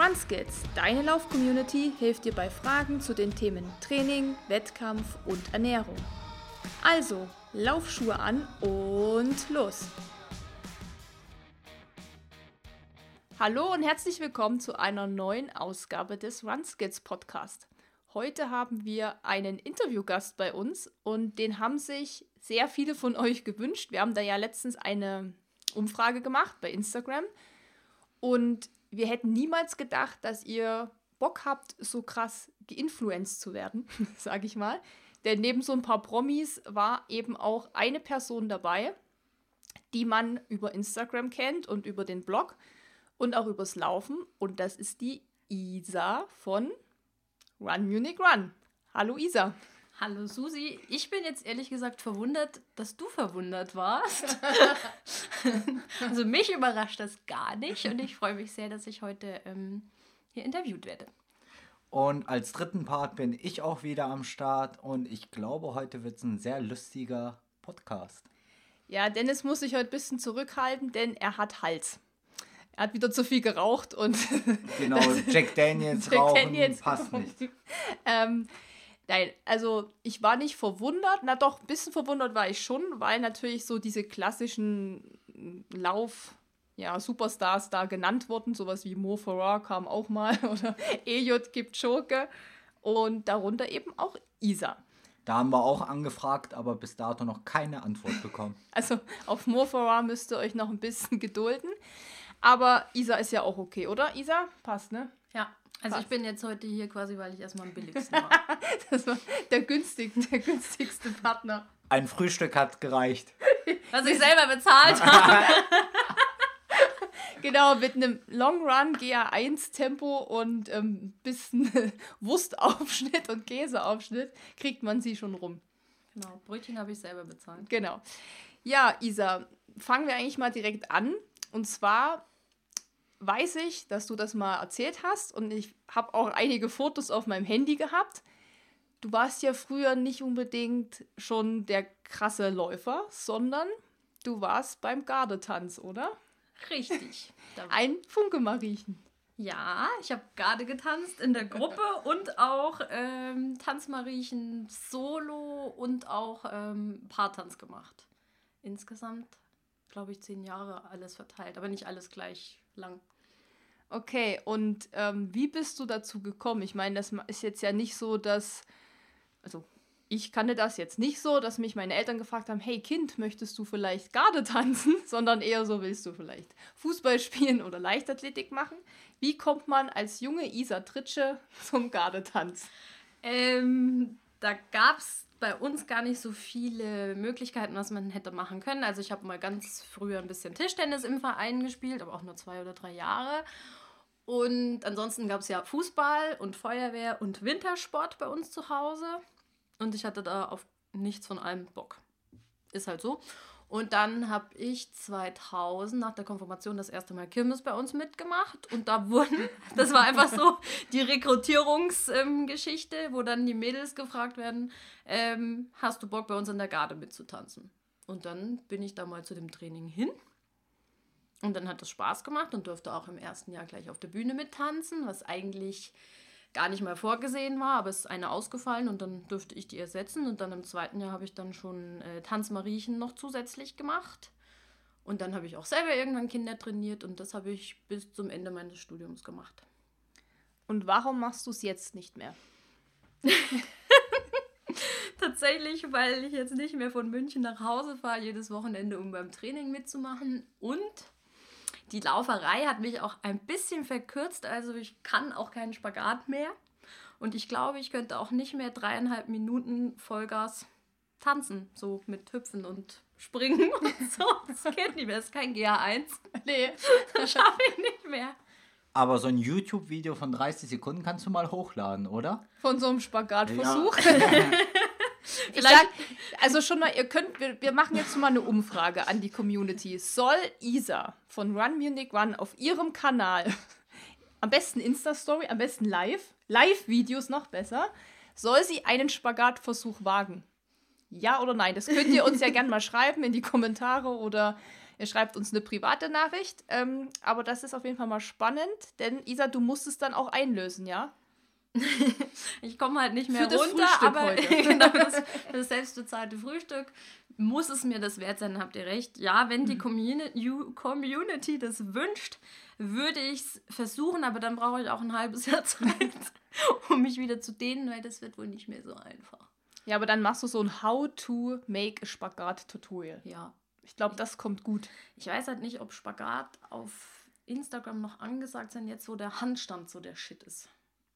RunSkills, deine Lauf-Community, hilft dir bei Fragen zu den Themen Training, Wettkampf und Ernährung. Also, Laufschuhe an und los! Hallo und herzlich willkommen zu einer neuen Ausgabe des RunSkills Podcast. Heute haben wir einen Interviewgast bei uns und den haben sich sehr viele von euch gewünscht. Wir haben da ja letztens eine Umfrage gemacht bei Instagram und wir hätten niemals gedacht, dass ihr Bock habt, so krass geinfluenced zu werden, sage ich mal. Denn neben so ein paar Promis war eben auch eine Person dabei, die man über Instagram kennt und über den Blog und auch übers Laufen. Und das ist die Isa von Run Munich Run. Hallo Isa. Hallo Susi, ich bin jetzt ehrlich gesagt verwundert, dass du verwundert warst. also mich überrascht das gar nicht und ich freue mich sehr, dass ich heute ähm, hier interviewt werde. Und als dritten Part bin ich auch wieder am Start und ich glaube, heute wird es ein sehr lustiger Podcast. Ja, Dennis muss sich heute ein bisschen zurückhalten, denn er hat Hals. Er hat wieder zu viel geraucht und. Genau, Jack Daniels Jack rauchen Daniels passt nicht. ähm, Nein, also ich war nicht verwundert. Na doch, ein bisschen verwundert war ich schon, weil natürlich so diese klassischen Lauf- ja, Superstars da genannt wurden. Sowas wie Mo Farah kam auch mal oder Eliot Kipchoge und darunter eben auch Isa. Da haben wir auch angefragt, aber bis dato noch keine Antwort bekommen. Also auf Mo Farah müsst ihr euch noch ein bisschen gedulden. Aber Isa ist ja auch okay, oder? Isa? Passt, ne? Ja. Also ich bin jetzt heute hier quasi, weil ich erstmal am billigsten war. das war der, günstig, der günstigste Partner. Ein Frühstück hat gereicht. Was ich selber bezahlt habe. genau, mit einem Long Run GA1 Tempo und ein ähm, bisschen Wurstaufschnitt und Käseaufschnitt kriegt man sie schon rum. Genau, Brötchen habe ich selber bezahlt. Genau. Ja, Isa, fangen wir eigentlich mal direkt an. Und zwar weiß ich, dass du das mal erzählt hast und ich habe auch einige Fotos auf meinem Handy gehabt. Du warst ja früher nicht unbedingt schon der krasse Läufer, sondern du warst beim Gardetanz, oder? Richtig. Ein Funke-Mariechen. Ja, ich habe Garde getanzt in der Gruppe und auch ähm, Tanzmariechen solo und auch ähm, Paartanz gemacht. Insgesamt, glaube ich, zehn Jahre alles verteilt, aber nicht alles gleich lang. Okay, und ähm, wie bist du dazu gekommen? Ich meine, das ist jetzt ja nicht so, dass, also ich kannte das jetzt nicht so, dass mich meine Eltern gefragt haben, hey Kind, möchtest du vielleicht Garde tanzen? Sondern eher so, willst du vielleicht Fußball spielen oder Leichtathletik machen? Wie kommt man als junge Isa Tritsche zum Gardetanz? Ähm, da gab es bei uns gar nicht so viele Möglichkeiten, was man hätte machen können. Also ich habe mal ganz früher ein bisschen Tischtennis im Verein gespielt, aber auch nur zwei oder drei Jahre. Und ansonsten gab es ja Fußball und Feuerwehr und Wintersport bei uns zu Hause. Und ich hatte da auf nichts von allem Bock. Ist halt so. Und dann habe ich 2000 nach der Konfirmation das erste Mal Kirmes bei uns mitgemacht. Und da wurden, das war einfach so die Rekrutierungsgeschichte, ähm, wo dann die Mädels gefragt werden, ähm, hast du Bock bei uns in der Garde mitzutanzen? Und dann bin ich da mal zu dem Training hin und dann hat es Spaß gemacht und durfte auch im ersten Jahr gleich auf der Bühne mittanzen, was eigentlich gar nicht mal vorgesehen war, aber es ist eine ausgefallen und dann durfte ich die ersetzen. Und dann im zweiten Jahr habe ich dann schon äh, Tanzmariechen noch zusätzlich gemacht. Und dann habe ich auch selber irgendwann Kinder trainiert und das habe ich bis zum Ende meines Studiums gemacht. Und warum machst du es jetzt nicht mehr? Tatsächlich, weil ich jetzt nicht mehr von München nach Hause fahre, jedes Wochenende, um beim Training mitzumachen. Und die Lauferei hat mich auch ein bisschen verkürzt, also ich kann auch keinen Spagat mehr. Und ich glaube, ich könnte auch nicht mehr dreieinhalb Minuten Vollgas tanzen, so mit Hüpfen und Springen und so. Das geht nicht mehr, das ist kein GA1. Nee, das schaffe ich nicht mehr. Aber so ein YouTube-Video von 30 Sekunden kannst du mal hochladen, oder? Von so einem Spagatversuch? Ja. Ich sag, also schon mal, ihr könnt, wir, wir machen jetzt mal eine Umfrage an die Community. Soll Isa von Run Munich Run auf ihrem Kanal, am besten Insta-Story, am besten live, Live-Videos noch besser, soll sie einen Spagatversuch wagen? Ja oder nein? Das könnt ihr uns ja gerne mal schreiben in die Kommentare oder Ihr schreibt uns eine private Nachricht. Ähm, aber das ist auf jeden Fall mal spannend, denn Isa, du musst es dann auch einlösen, ja? ich komme halt nicht mehr Für runter, Frühstück aber heute. genau, das, das selbstbezahlte Frühstück muss es mir das wert sein, habt ihr recht. Ja, wenn Mhm. die you- Community das wünscht, würde ich es versuchen, aber dann brauche ich auch ein halbes Jahr Zeit, um mich wieder zu dehnen, weil das wird wohl nicht mehr so einfach. Ja, aber dann machst du so ein How to make a Spagat-Tutorial. Ja, Ich glaube, das kommt gut. ich weiß halt nicht, ob Spagat auf Instagram noch angesagt sein, jetzt wo der Handstand so der Shit ist.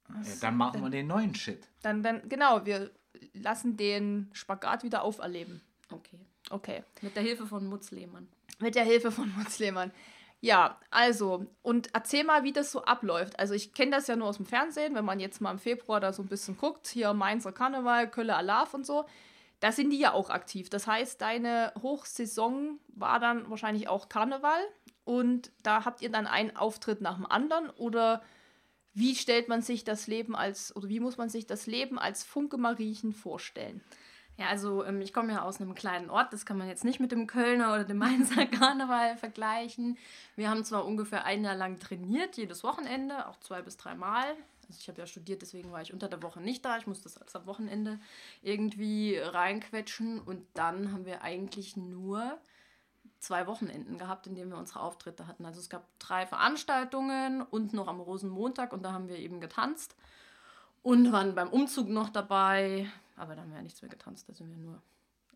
Ja, dann machen wir den neuen Shit. Dann, dann, genau, wir lassen den Spagat wieder auferleben. Okay. Okay. Mit der Hilfe von Mutz Lehmann. Mit der Hilfe von Mutz Lehmann. Ja, also, und erzähl mal, wie das so abläuft. Also, ich kenne das ja nur aus dem Fernsehen, wenn man jetzt mal im Februar da so ein bisschen guckt, hier Mainzer Karneval, Kölle Alarv und so, da sind die ja auch aktiv. Das heißt, deine Hochsaison war dann wahrscheinlich auch Karneval und da habt ihr dann einen Auftritt nach dem anderen oder wie stellt man sich das Leben als, oder wie muss man sich das Leben als Funke Mariechen vorstellen? Ja, also ähm, ich komme ja aus einem kleinen Ort, das kann man jetzt nicht mit dem Kölner oder dem Mainzer Karneval vergleichen. Wir haben zwar ungefähr ein Jahr lang trainiert, jedes Wochenende, auch zwei bis dreimal. Also ich habe ja studiert, deswegen war ich unter der Woche nicht da. Ich musste das alles am Wochenende irgendwie reinquetschen und dann haben wir eigentlich nur zwei Wochenenden gehabt, in denen wir unsere Auftritte hatten. Also es gab drei Veranstaltungen und noch am Rosenmontag und da haben wir eben getanzt und waren beim Umzug noch dabei. Aber da haben wir ja nichts mehr getanzt, da sind wir nur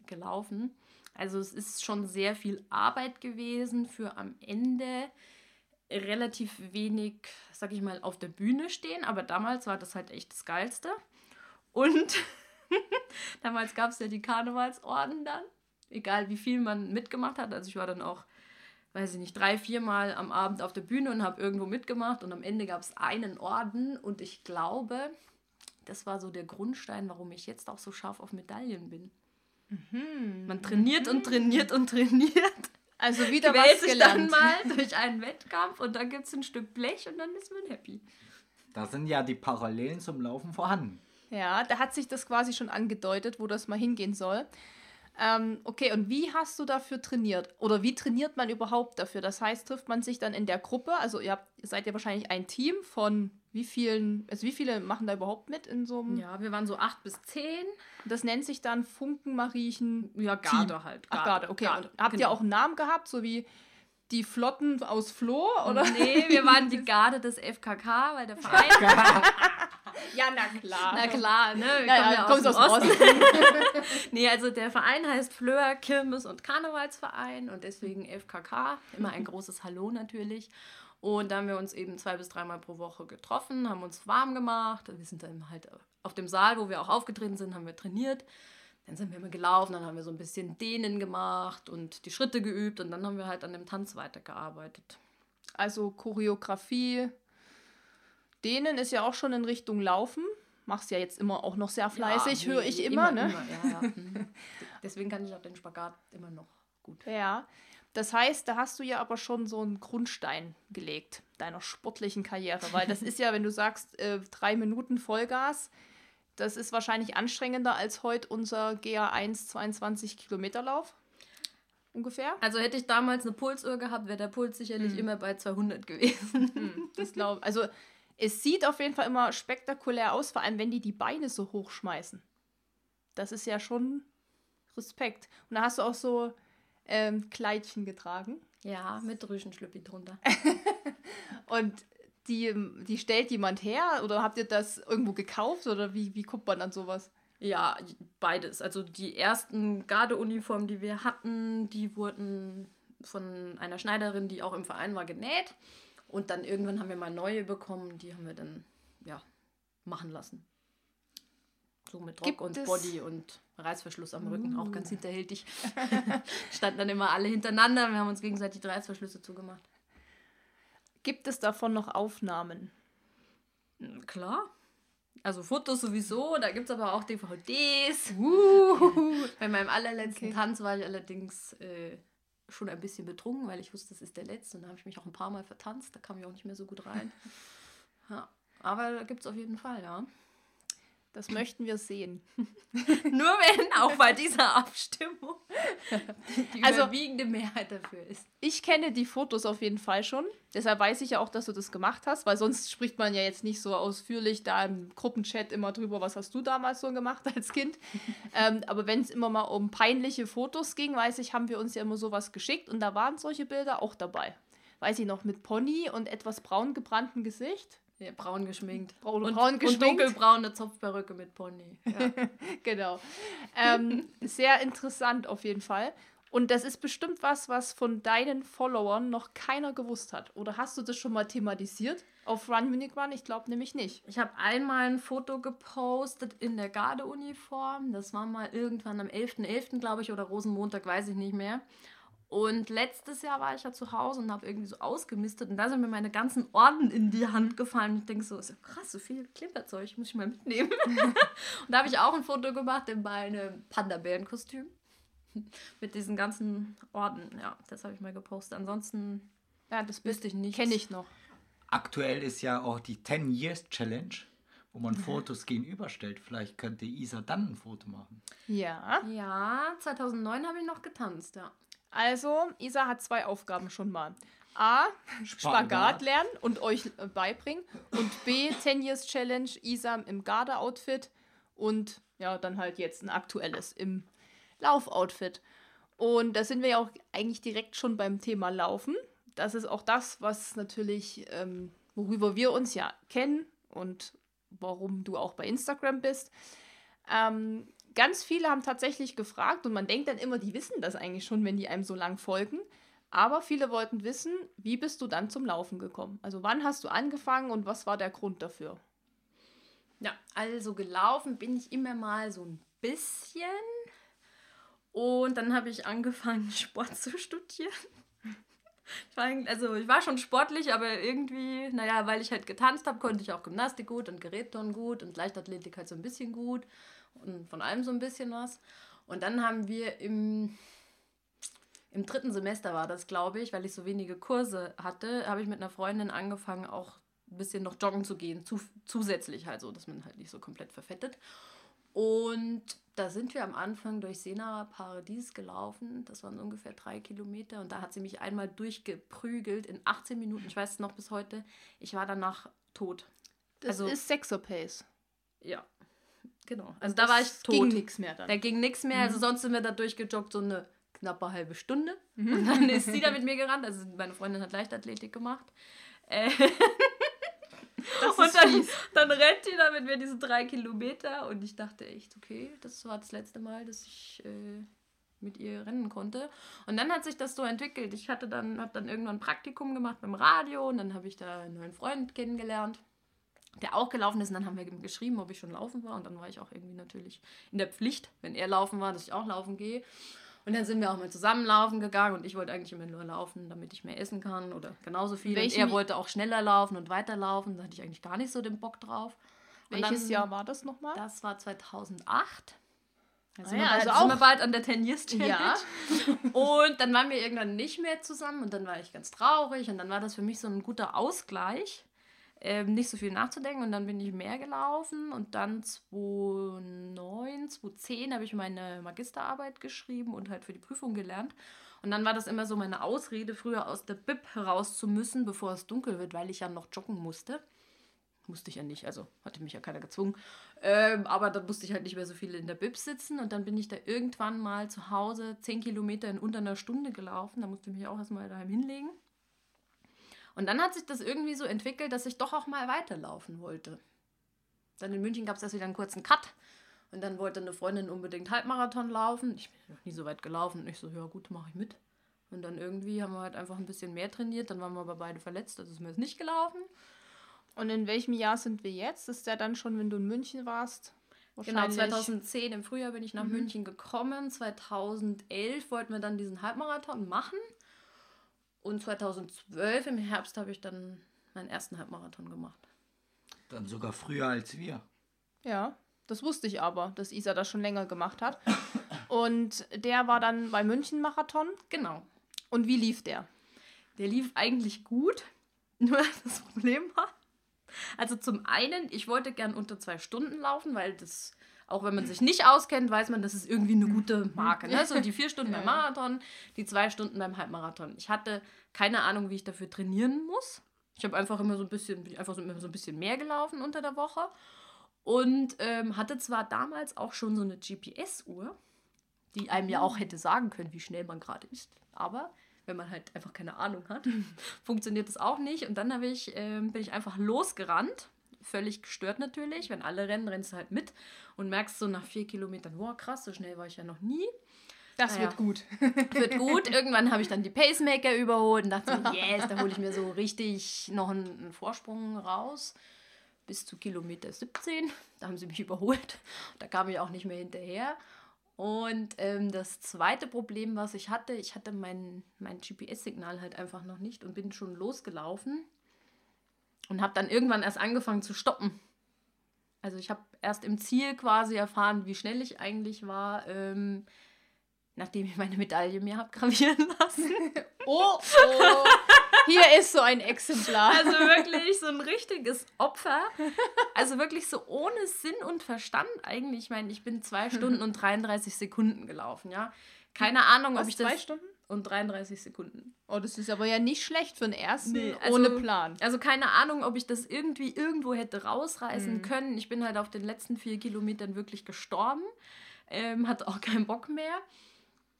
gelaufen. Also es ist schon sehr viel Arbeit gewesen für am Ende relativ wenig, sag ich mal, auf der Bühne stehen. Aber damals war das halt echt das Geilste. Und damals gab es ja die Karnevalsorden dann. Egal wie viel man mitgemacht hat. Also ich war dann auch, weiß ich nicht, drei, viermal am Abend auf der Bühne und habe irgendwo mitgemacht. Und am Ende gab es einen Orden. Und ich glaube, das war so der Grundstein, warum ich jetzt auch so scharf auf Medaillen bin. Man trainiert und trainiert und trainiert, Also wieder quält was sich dann gelernt. mal durch einen Wettkampf und dann gibt es ein Stück Blech und dann ist man happy. Da sind ja die Parallelen zum Laufen vorhanden. Ja, da hat sich das quasi schon angedeutet, wo das mal hingehen soll. Ähm, okay, und wie hast du dafür trainiert? Oder wie trainiert man überhaupt dafür? Das heißt, trifft man sich dann in der Gruppe? Also ihr, habt, ihr seid ja wahrscheinlich ein Team von wie vielen, also wie viele machen da überhaupt mit in so einem? Ja, wir waren so acht bis zehn. Das nennt sich dann Funkenmariechen. Ja, Garde halt. Ach, Garde, okay. Garde, und habt ihr genau. auch einen Namen gehabt, so wie die Flotten aus Floh? Oder? Nee, wir waren die Garde des FKK, weil der Verein. Ja, na klar. Na klar, ne? Wir Ja, ja, ja kommst aus aus dem Osten. nee, also der Verein heißt Flöhr Kirmes- und Karnevalsverein und deswegen FKK. Immer ein großes Hallo natürlich. Und da haben wir uns eben zwei bis dreimal pro Woche getroffen, haben uns warm gemacht. Wir sind dann halt auf dem Saal, wo wir auch aufgetreten sind, haben wir trainiert. Dann sind wir immer gelaufen, dann haben wir so ein bisschen Dehnen gemacht und die Schritte geübt und dann haben wir halt an dem Tanz weitergearbeitet. Also Choreografie. Denen ist ja auch schon in Richtung Laufen. Machst ja jetzt immer auch noch sehr fleißig, Ja, höre ich immer, ne? ja, ja. Mhm. Deswegen kann ich auch den Spagat immer noch gut. Ja. Das heißt, da hast du ja aber schon so einen Grundstein gelegt deiner sportlichen Karriere, weil das ist ja, wenn du sagst, äh, drei Minuten Vollgas, das ist wahrscheinlich anstrengender als heute unser GA1 22 Kilometer Lauf. Ungefähr. Also hätte ich damals eine Pulsuhr gehabt, wäre der Puls sicherlich immer bei 200 gewesen. Hm, das glaube Also es sieht auf jeden Fall immer spektakulär aus, vor allem wenn die die Beine so hoch schmeißen. Das ist ja schon Respekt. Und da hast du auch so ähm, Kleidchen getragen. Ja, mit Rüschenschlüppi drunter. Und die, die stellt jemand her oder habt ihr das irgendwo gekauft oder wie, wie guckt man an sowas? Ja, beides. Also die ersten Gardeuniformen, die wir hatten, die wurden von einer Schneiderin, die auch im Verein war, genäht. Und dann irgendwann haben wir mal neue bekommen, die haben wir dann, ja, machen lassen. So mit Rock Gibt und Body und Reißverschluss am Rücken, auch ganz hinterhältig. Standen dann immer alle hintereinander, wir haben uns gegenseitig die Reißverschlüsse zugemacht. Gibt es davon noch Aufnahmen? Hm, Klar. Also Fotos sowieso, da gibt es aber auch DVDs. Bei meinem allerletzten Okay. Tanz war ich allerdings äh, schon ein bisschen betrunken, weil ich wusste, das ist der letzte. Und da habe ich mich auch ein paar Mal vertanzt. Da kam ich auch nicht mehr so gut rein. Ja, aber da gibt es auf jeden Fall, ja. Das möchten wir sehen. Nur wenn auch bei dieser Abstimmung die Also- überwiegende Mehrheit dafür ist. Ich kenne die Fotos auf jeden Fall schon. Deshalb weiß ich ja auch, dass du das gemacht hast, weil sonst spricht man ja jetzt nicht so ausführlich da im Gruppenchat immer drüber, was hast du damals so gemacht als Kind. ähm, aber wenn es immer mal um peinliche Fotos ging, weiß ich, haben wir uns ja immer sowas geschickt und da waren solche Bilder auch dabei. Weiß ich noch, mit Pony und etwas braun gebrannten Gesicht. Ja, braun geschminkt. Braun- und, braun und geschminkt. dunkelbraune Zopfperücke mit Pony. Ja. Genau. Ähm, sehr interessant auf jeden Fall. Und das ist bestimmt was, was von deinen Followern noch keiner gewusst hat. Oder hast du das schon mal thematisiert auf Run Munich Run? Ich glaube nämlich nicht. Ich habe einmal ein Foto gepostet in der Gardeuniform. Das war mal irgendwann am 11.11., glaube ich, oder Rosenmontag, weiß ich nicht mehr. Und letztes Jahr war ich ja zu Hause und habe irgendwie so ausgemistet und da sind mir meine ganzen Orden in die Hand gefallen. Und ich denke so, ist ja krass, so viel Klimperzeug muss ich mal mitnehmen. und da habe ich auch ein Foto gemacht in meinem Panda-Bären-Kostüm. Mit diesen ganzen Orden. Ja, das habe ich mal gepostet. Ansonsten Ja, das wüsste ich nicht. kenne ich noch. Aktuell ist ja auch die 10 Years Challenge, wo man Fotos gegenüberstellt. Vielleicht könnte Isa dann ein Foto machen. Ja. Ja, 2009 habe ich noch getanzt, ja. Also, Isa hat zwei Aufgaben schon mal. A, Spagat lernen und euch äh, beibringen. Und B, 10 Years Challenge, Isa im Garde-Outfit. Und ja, dann halt jetzt ein aktuelles im Laufoutfit. Und da sind wir ja auch eigentlich direkt schon beim Thema Laufen. Das ist auch das, was natürlich, ähm, worüber wir uns ja kennen und warum du auch bei Instagram bist. Ähm, ganz viele haben tatsächlich gefragt und man denkt dann immer, die wissen das eigentlich schon, wenn die einem so lang folgen. Aber viele wollten wissen, wie bist du dann zum Laufen gekommen? Also wann hast du angefangen und was war der Grund dafür? Ja, also gelaufen bin ich immer mal so ein bisschen. Und dann habe ich angefangen, Sport zu studieren. Ich war, also ich war schon sportlich, aber irgendwie, naja, weil ich halt getanzt habe, konnte ich auch Gymnastik gut und Gerätturnen gut und Leichtathletik halt so ein bisschen gut und von allem so ein bisschen was. Und dann haben wir im, im dritten Semester war das, glaube ich, weil ich so wenige Kurse hatte, habe ich mit einer Freundin angefangen, auch ein bisschen noch joggen zu gehen, zu, zusätzlich halt so, dass man halt nicht so komplett verfettet. Und da sind wir am Anfang durch Sena Paradies gelaufen. Das waren ungefähr drei Kilometer. Und da hat sie mich einmal durchgeprügelt in 18 Minuten. Ich weiß es noch bis heute. Ich war danach tot. Das Also- ist Sexopace. Ja, genau. Also da war ich tot. Ging nichts mehr dann. Da ging nichts mehr. Also sonst sind wir da durchgejoggt, so eine knappe halbe Stunde. Und dann ist sie da mit mir gerannt. Also meine Freundin hat Leichtathletik gemacht. Äh, und dann, dann rennt die da mit mir diese drei Kilometer. Und ich dachte echt, okay, das war das letzte Mal, dass ich äh, mit ihr rennen konnte. Und dann hat sich das so entwickelt. Ich hatte dann, habe dann irgendwann ein Praktikum gemacht beim Radio. Und dann habe ich da einen neuen Freund kennengelernt der auch gelaufen ist. Und dann haben wir ihm geschrieben, ob ich schon laufen war. Und dann war ich auch irgendwie natürlich in der Pflicht, wenn er laufen war, dass ich auch laufen gehe. Und dann sind wir auch mal zusammen laufen gegangen. Und ich wollte eigentlich immer nur laufen, damit ich mehr essen kann oder genauso viel. Welchen- und er wollte auch schneller laufen und weiterlaufen. Da hatte ich eigentlich gar nicht so den Bock drauf. Und Welches dann- Jahr war das nochmal? Das war 2008. Also, Ah ja, wir bald, also sind wir auch- bald an der 10 Years Challenge. Ja. Und dann waren wir irgendwann nicht mehr zusammen und dann war ich ganz traurig und dann war das für mich so ein guter Ausgleich, ähm, nicht so viel nachzudenken und dann bin ich mehr gelaufen und dann 2009, 2010 habe ich meine Magisterarbeit geschrieben und halt für die Prüfung gelernt. Und dann war das immer so meine Ausrede, früher aus der Bib heraus zu müssen, bevor es dunkel wird, weil ich ja noch joggen musste. Musste ich ja nicht, also hatte mich ja keiner gezwungen. Ähm, aber dann musste ich halt nicht mehr so viel in der Bib sitzen und dann bin ich da irgendwann mal zu Hause 10 Kilometer in unter einer Stunde gelaufen. Da musste ich mich auch erstmal daheim hinlegen. Und dann hat sich das irgendwie so entwickelt, dass ich doch auch mal weiterlaufen wollte. Dann in München gab es erst wieder einen kurzen Cut. Und dann wollte eine Freundin unbedingt Halbmarathon laufen. Ich bin noch nie so weit gelaufen. Und ich so, ja gut, mache ich mit. Und dann irgendwie haben wir halt einfach ein bisschen mehr trainiert. Dann waren wir aber beide verletzt, also ist mir jetzt nicht gelaufen. Und in welchem Jahr sind wir jetzt? Ist der dann schon, wenn du in München warst? Genau, Wahrscheinlich- 2010 im Frühjahr bin ich nach München gekommen. 2011 wollten wir dann diesen Halbmarathon machen. Und 2012 im Herbst habe ich dann meinen ersten Halbmarathon gemacht. Dann sogar früher als wir. Ja, das wusste ich aber, dass Isa das schon länger gemacht hat. Und der war dann bei München Marathon. Genau. Und wie lief der? Der lief eigentlich gut. Nur das Problem war, Also zum einen, ich wollte gern unter zwei Stunden laufen, weil das, auch wenn man sich nicht auskennt, weiß man, das ist irgendwie eine gute Marke. Ne? So die vier Stunden beim Marathon, die zwei Stunden beim Halbmarathon. Ich hatte keine Ahnung, wie ich dafür trainieren muss. Ich habe einfach immer so ein bisschen, bin einfach so, immer so ein bisschen mehr gelaufen unter der Woche. Und ähm, hatte zwar damals auch schon so eine GPS-Uhr, die einem ja auch hätte sagen können, wie schnell man gerade ist. Aber wenn man halt einfach keine Ahnung hat, funktioniert das auch nicht. Und dann ich, ähm, bin ich einfach losgerannt. Völlig gestört natürlich. Wenn alle rennen, rennst du halt mit und merkst so nach vier Kilometern, wow, krass, so schnell war ich ja noch nie. Das naja. wird gut. wird gut. Irgendwann habe ich dann die Pacemaker überholt und dachte, yes, da hole ich mir so richtig noch einen, einen Vorsprung raus. Bis zu Kilometer 17. Da haben sie mich überholt. Da kam ich auch nicht mehr hinterher. Und ähm, das zweite Problem, was ich hatte, ich hatte mein, mein GPS-Signal halt einfach noch nicht und bin schon losgelaufen und habe dann irgendwann erst angefangen zu stoppen. Also ich habe erst im Ziel quasi erfahren, wie schnell ich eigentlich war. Ähm, nachdem ich meine Medaille mir habe gravieren lassen. oh, oh. Hier ist so ein Exemplar. Also wirklich so ein richtiges Opfer. Also wirklich so ohne Sinn und Verstand eigentlich. Ich meine, ich bin zwei Stunden und 33 Sekunden gelaufen, ja. Keine Ahnung, Was, ob ich zwei das... Stunden? Und 33 Sekunden. Oh, das ist aber ja nicht schlecht für den ersten nee, also, ohne Plan. Also keine Ahnung, ob ich das irgendwie irgendwo hätte rausreißen mhm. können. Ich bin halt auf den letzten vier Kilometern wirklich gestorben. Ähm, hatte auch keinen Bock mehr.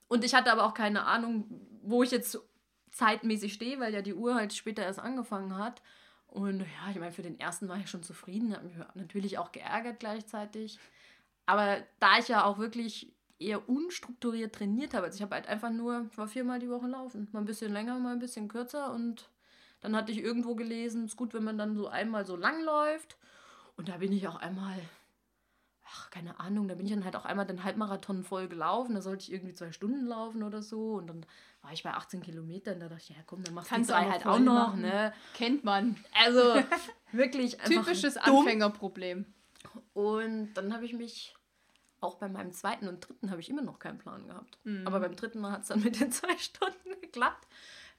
Und ich hatte aber auch keine Ahnung, wo ich jetzt zeitmäßig stehe, weil ja die Uhr halt später erst angefangen hat. Und ja, ich meine, für den ersten war ich schon zufrieden, habe mich natürlich auch geärgert gleichzeitig. Aber da ich ja auch wirklich eher unstrukturiert trainiert habe, also ich habe halt einfach nur, ich war viermal die Woche laufen. Mal ein bisschen länger, mal ein bisschen kürzer. Und dann hatte ich irgendwo gelesen, es ist gut, wenn man dann so einmal so lang läuft. Und da bin ich auch einmal ach, keine Ahnung, da bin ich dann halt auch einmal den Halbmarathon voll gelaufen. Da sollte ich irgendwie zwei Stunden laufen oder so. Und dann war ich bei 18 Kilometern. Da dachte ich, ja komm, dann machst Kannst du drei halt auch noch. Ne? Kennt man. Also wirklich Typisches. Anfängerproblem. Und dann habe ich mich auch bei meinem zweiten und dritten habe ich immer noch keinen Plan gehabt. Mhm. Aber beim dritten Mal hat es dann mit den zwei Stunden geklappt.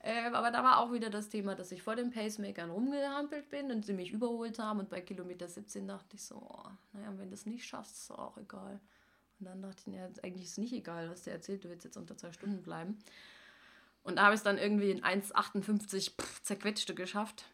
Äh, aber da war auch wieder das Thema, dass ich vor den Pacemakern rumgehampelt bin und sie mich überholt haben. Und bei Kilometer 17 dachte ich so, oh, naja, wenn du es nicht schaffst, ist auch egal. Und dann dachte ich, ja, eigentlich ist es nicht egal, was der erzählt, du willst jetzt unter zwei Stunden bleiben. Und da habe ich es dann irgendwie in 1,58 zerquetschte geschafft.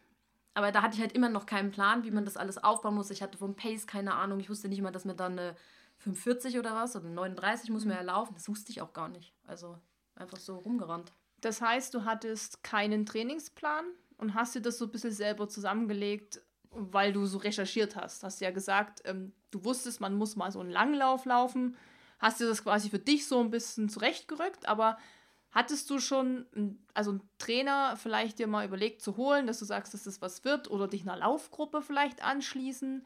Aber da hatte ich halt immer noch keinen Plan, wie man das alles aufbauen muss. Ich hatte vom Pace keine Ahnung. Ich wusste nicht mal, dass mir dann eine 45 oder was oder 39 muss mir ja laufen. Das wusste ich auch gar nicht. Also einfach so rumgerannt. Das heißt, du hattest keinen Trainingsplan und hast dir das so ein bisschen selber zusammengelegt, weil du so recherchiert hast. Hast ja gesagt, ähm, du wusstest, man muss mal so einen Langlauf laufen. Hast dir das quasi für dich so ein bisschen zurechtgerückt, aber hattest du schon, also einen Trainer vielleicht dir mal überlegt zu holen, dass du sagst, dass das was wird oder dich einer Laufgruppe vielleicht anschließen?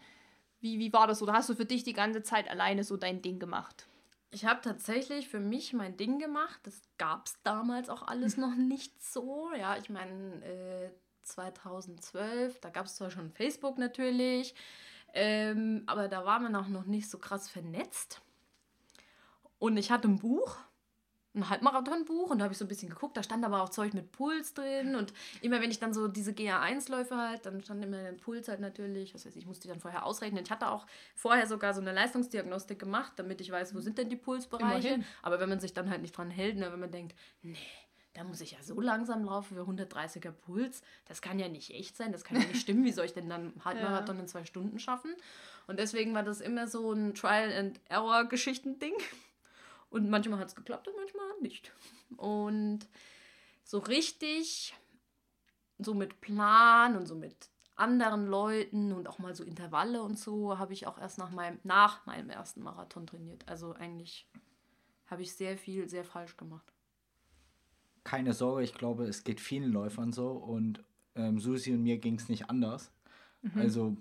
Wie, wie war das? Oder hast du für dich die ganze Zeit alleine so dein Ding gemacht? Ich habe tatsächlich für mich mein Ding gemacht. Das gab es damals auch alles noch nicht so. Ja, ich meine, äh, 2012, da gab es zwar schon Facebook natürlich, ähm, aber da war man auch noch nicht so krass vernetzt. Und ich hatte ein Buch ein Halbmarathonbuch und da habe ich so ein bisschen geguckt, da stand aber auch Zeug mit Puls drin und immer wenn ich dann so diese GA1-Läufe halt, dann stand immer der Puls halt natürlich, das heißt, ich musste die dann vorher ausrechnen. Ich hatte auch vorher sogar so eine Leistungsdiagnostik gemacht, damit ich weiß, wo sind denn die Pulsbereiche. Immerhin. Aber wenn man sich dann halt nicht dran hält, ne, wenn man denkt, nee, da muss ich ja so langsam laufen für 130er Puls, das kann ja nicht echt sein, das kann ja nicht stimmen, wie soll ich denn dann Halbmarathon ja. in zwei Stunden schaffen? Und deswegen war das immer so ein Trial-and-Error-Geschichten-Ding. Und manchmal hat es geklappt und manchmal nicht. Und so richtig, so mit Plan und so mit anderen Leuten und auch mal so Intervalle und so, habe ich auch erst nach meinem, nach meinem ersten Marathon trainiert. Also eigentlich habe ich sehr viel, sehr falsch gemacht. Keine Sorge, ich glaube, es geht vielen Läufern so und ähm, Susi und mir ging es nicht anders. Mhm. Also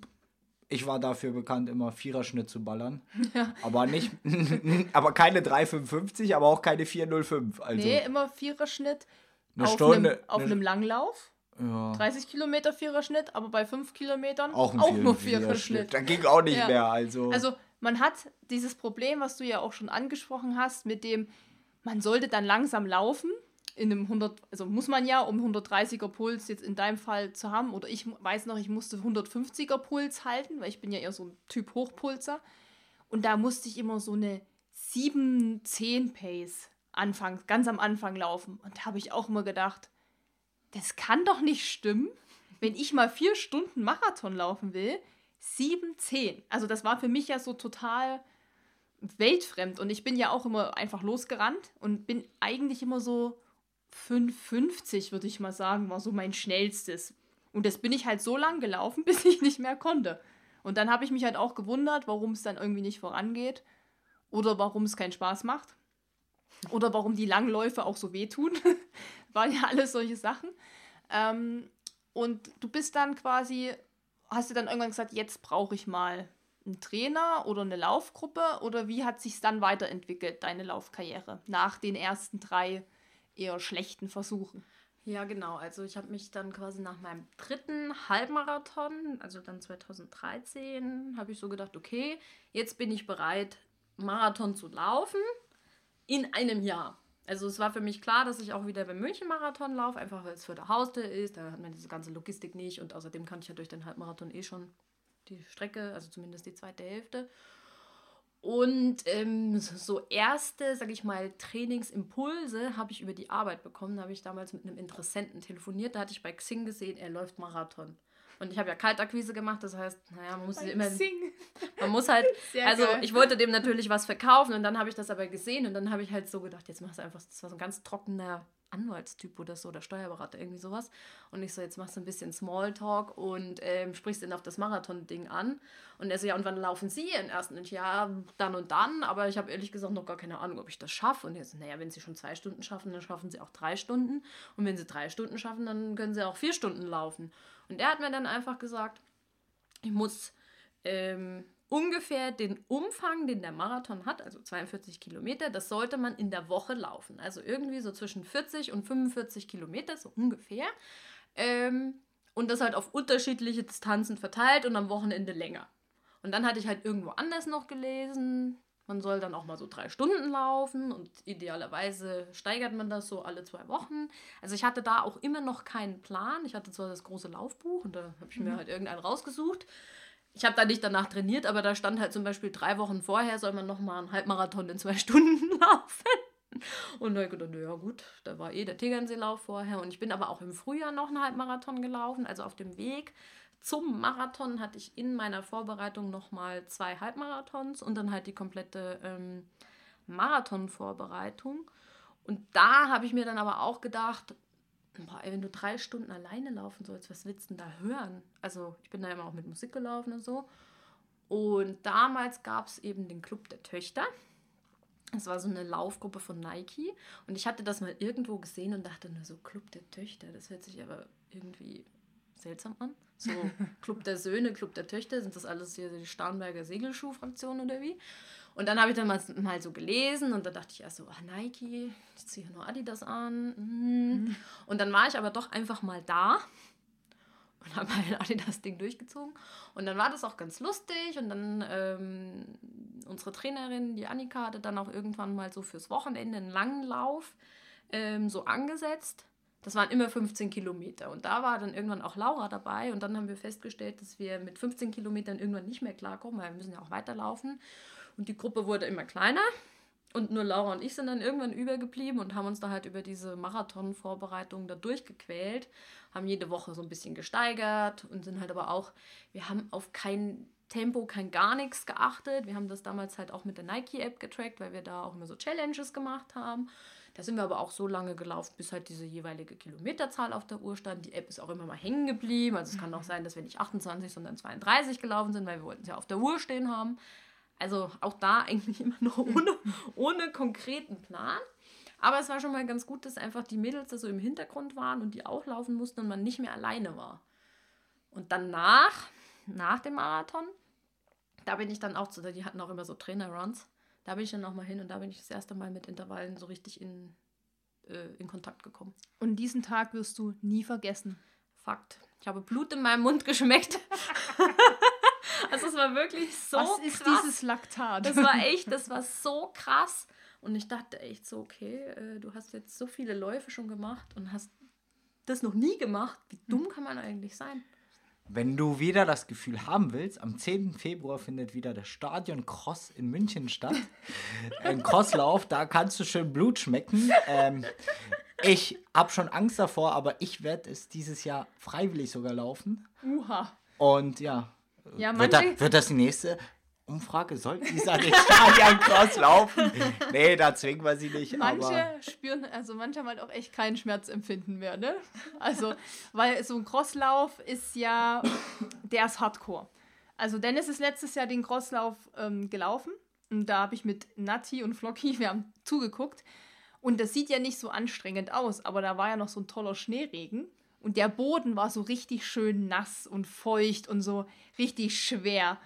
ich war dafür bekannt, immer Viererschnitt zu ballern. Ja. Aber nicht, aber keine 3,55, aber auch keine 4,05. Also nee, immer Viererschnitt. Eine auf Stunde. Einem, auf eine, einem Langlauf. Ja. 30 Kilometer Viererschnitt, aber bei 5 Kilometern auch, auch nur Viererschnitt. Da ging auch nicht ja. mehr. Also. also man hat dieses Problem, was du ja auch schon angesprochen hast, mit dem, man sollte dann langsam laufen in einem 100, also muss man ja, um 130er Puls jetzt in deinem Fall zu haben, oder ich weiß noch, ich musste 150er Puls halten, weil ich bin ja eher so ein Typ Hochpulser. Und da musste ich immer so eine 7-10 Pace anfangs, ganz am Anfang laufen. Und da habe ich auch immer gedacht, das kann doch nicht stimmen, wenn ich mal vier Stunden Marathon laufen will. 7-10. Also das war für mich ja so total weltfremd. Und ich bin ja auch immer einfach losgerannt und bin eigentlich immer so 5,50, würde ich mal sagen, war so mein schnellstes. Und das bin ich halt so lang gelaufen, bis ich nicht mehr konnte. Und dann habe ich mich halt auch gewundert, warum es dann irgendwie nicht vorangeht. Oder warum es keinen Spaß macht. Oder warum die Langläufe auch so wehtun. Waren ja alles solche Sachen. Ähm, und du bist dann quasi, hast du dann irgendwann gesagt, jetzt brauche ich mal einen Trainer oder eine Laufgruppe? Oder wie hat sich dann weiterentwickelt, deine Laufkarriere, nach den ersten drei eher schlechten Versuchen? Ja, genau. Also ich habe mich dann quasi nach meinem dritten Halbmarathon, also dann 2013, habe ich so gedacht, okay, jetzt bin ich bereit, Marathon zu laufen in einem Jahr. Also es war für mich klar, dass ich auch wieder beim München-Marathon laufe, einfach weil es für der Haustür ist. Da hat man diese ganze Logistik nicht und außerdem kann ich ja durch den Halbmarathon eh schon die Strecke, also zumindest die zweite Hälfte. Und ähm, so erste, sag ich mal, Trainingsimpulse habe ich über die Arbeit bekommen. Da habe ich damals mit einem Interessenten telefoniert. Da hatte ich bei Xing gesehen, er läuft Marathon. Und ich habe ja Kaltakquise gemacht, das heißt, naja, man muss immer. Sing. Man muss halt. Sehr also geil. ich wollte dem natürlich was verkaufen und dann habe ich das aber gesehen und dann habe ich halt so gedacht, jetzt machst du einfach, das war so ein ganz trockener Anwaltstyp oder so, oder Steuerberater, irgendwie sowas. Und ich so, jetzt machst du ein bisschen Smalltalk und ähm, sprichst ihn auf das Marathon-Ding an. Und er so, ja, und wann laufen Sie ihren ersten? Und ja, dann und dann, aber ich habe ehrlich gesagt noch gar keine Ahnung, ob ich das schaffe. Und er so, naja, wenn Sie schon zwei Stunden schaffen, dann schaffen Sie auch drei Stunden. Und wenn Sie drei Stunden schaffen, dann können Sie auch vier Stunden laufen. Und er hat mir dann einfach gesagt, ich muss ähm, ungefähr den Umfang, den der Marathon hat, also 42 Kilometer, das sollte man in der Woche laufen. Also irgendwie so zwischen 40 und 45 Kilometer, so ungefähr. Ähm, und das halt auf unterschiedliche Distanzen verteilt und am Wochenende länger. Und dann hatte ich halt irgendwo anders noch gelesen, man soll dann auch mal so drei Stunden laufen und idealerweise steigert man das so alle zwei Wochen. Also ich hatte da auch immer noch keinen Plan. Ich hatte zwar das große Laufbuch und da habe ich mir mhm. halt irgendeinen rausgesucht ich habe da nicht danach trainiert, aber da stand halt zum Beispiel drei Wochen vorher, soll man nochmal einen Halbmarathon in zwei Stunden laufen. Und da habe ich gedacht, ja gut, da war eh der Tegernseelauf vorher. Und ich bin aber auch im Frühjahr noch einen Halbmarathon gelaufen. Also auf dem Weg zum Marathon hatte ich in meiner Vorbereitung nochmal zwei Halbmarathons und dann halt die komplette ähm, Marathon-Vorbereitung. Und da habe ich mir dann aber auch gedacht, wenn du drei Stunden alleine laufen sollst, was willst du denn da hören? Also ich bin da immer auch mit Musik gelaufen und so. Und damals gab es eben den Club der Töchter. Das war so eine Laufgruppe von Nike. Und ich hatte das mal irgendwo gesehen und dachte nur so, Club der Töchter, das hört sich aber irgendwie seltsam an. So Club der Söhne, Club der Töchter, sind das alles hier die Starnberger Segelschuhfraktion oder wie? Und dann habe ich dann mal, mal, so gelesen und da dachte ich erst so, ach, Nike, ich ziehe nur Adidas an. Mhm. Und dann war ich aber doch einfach mal da und habe halt Adidas-Ding durchgezogen. Und dann war das auch ganz lustig. Und dann ähm, unsere Trainerin, die Annika, hatte dann auch irgendwann mal so fürs Wochenende einen langen Lauf ähm, so angesetzt. Das waren immer 15 Kilometer. Und da war dann irgendwann auch Laura dabei. Und dann haben wir festgestellt, dass wir mit 15 Kilometern irgendwann nicht mehr klarkommen, weil wir müssen ja auch weiterlaufen. Und die Gruppe wurde immer kleiner. Und nur Laura und ich sind dann irgendwann übergeblieben und haben uns da halt über diese Marathon-Vorbereitung da durchgequält, haben jede Woche so ein bisschen gesteigert und sind halt aber auch, wir haben auf kein Tempo, kein gar nichts geachtet. Wir haben das damals halt auch mit der Nike-App getrackt, weil wir da auch immer so Challenges gemacht haben. Da sind wir aber auch so lange gelaufen, bis halt diese jeweilige Kilometerzahl auf der Uhr stand. Die App ist auch immer mal hängen geblieben. Also es kann auch sein, dass wir nicht 28, sondern 32 gelaufen sind, weil wir wollten es ja auf der Uhr stehen haben. Also auch da eigentlich immer noch ohne, ohne konkreten Plan. Aber es war schon mal ganz gut, dass einfach die Mädels da so im Hintergrund waren und die auch laufen mussten und man nicht mehr alleine war. Und danach, nach dem Marathon, da bin ich dann auch zu, die hatten auch immer so Trainer-Runs, da bin ich dann auch mal hin und da bin ich das erste Mal mit Intervallen so richtig in, äh, in Kontakt gekommen. Und diesen Tag wirst du nie vergessen. Fakt. Ich habe Blut in meinem Mund geschmeckt. Also es war wirklich so Was ist krass. dieses Laktat? Das war echt, das war so krass. Und ich dachte echt so, okay, äh, du hast jetzt so viele Läufe schon gemacht und hast das noch nie gemacht. Wie dumm kann man eigentlich sein? Wenn du wieder das Gefühl haben willst, am 10. Februar findet wieder der Stadion Cross in München statt. Ein Crosslauf, da kannst du schön Blut schmecken. Ähm, ich habe schon Angst davor, aber ich werde es dieses Jahr freiwillig sogar laufen. Uha. Und ja, Ja, wird, da, wird das die nächste Umfrage? Soll Isa den Stadion Cross laufen? Nee, da zwingen wir sie nicht. Manche spüren, also manche haben halt auch echt kein Schmerzempfinden mehr, ne? Also, weil so ein Crosslauf ist ja, der ist Hardcore. Also Dennis ist letztes Jahr den Crosslauf ähm, gelaufen und da habe ich mit Nati und Flocky, wir haben zugeguckt und das sieht ja nicht so anstrengend aus, aber da war ja noch so ein toller Schneeregen und der Boden war so richtig schön nass und feucht und so richtig schwer.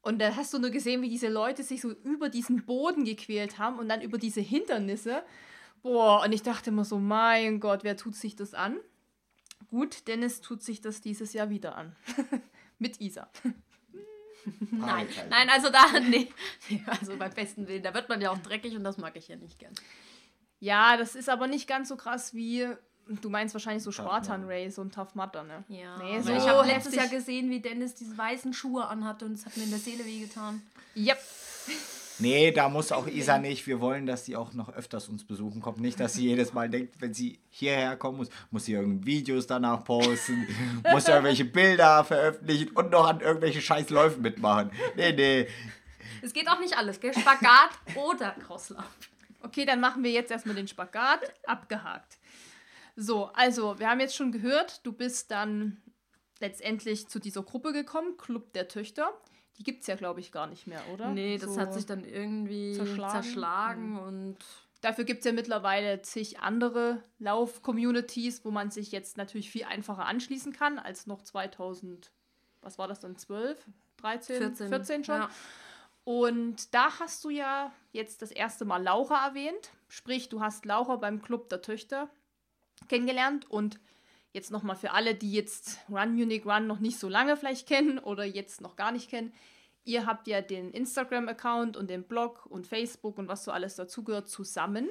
Und da hast du nur gesehen, wie diese Leute sich so über diesen Boden gequält haben und dann über diese Hindernisse. Boah, und ich dachte immer so, mein Gott, wer tut sich das an? Gut, Dennis tut sich das dieses Jahr wieder an. Mit Isa. Nein, nein, also da, nee, also beim besten Willen, da wird man ja auch dreckig und das mag ich ja nicht gern. Ja, das ist aber nicht ganz so krass wie, du meinst wahrscheinlich so Spartan. Race und Tough Mudder, ne? Ja, Nee, so ich habe letztes. Jahr gesehen, wie Dennis diese weißen Schuhe anhatte und es hat mir in der Seele wehgetan. Yep. nee, da muss auch Isa nicht. Wir wollen, dass sie auch noch öfters uns besuchen kommt. Nicht, dass sie jedes Mal denkt, wenn sie hierher kommen muss, muss sie irgendwelche Videos danach posten, muss irgendwelche Bilder veröffentlichen und noch an irgendwelche Scheißläufen mitmachen. Nee, nee. Es geht auch nicht alles, gell? Spagat oder Crosslauf. Okay, dann machen wir jetzt erstmal den Spagat. Abgehakt. So, also, wir haben jetzt schon gehört, du bist dann letztendlich zu dieser Gruppe gekommen, Club der Töchter. Die gibt es ja, glaube ich, gar nicht mehr, oder? Nee, das so. hat sich dann irgendwie zerschlagen. zerschlagen, und Dafür gibt es ja mittlerweile zig andere Lauf-Communities, wo man sich jetzt natürlich viel einfacher anschließen kann als noch 2000, was war das dann, 12, 13, 14, 14, schon. ja. Und da hast du ja jetzt das erste Mal Laura erwähnt. Sprich, du hast Laura beim Club der Töchter kennengelernt und jetzt nochmal für alle, die jetzt Run Munich Run noch nicht so lange vielleicht kennen oder jetzt noch gar nicht kennen. Ihr habt ja den Instagram-Account und den Blog und Facebook und was so alles dazugehört zusammen.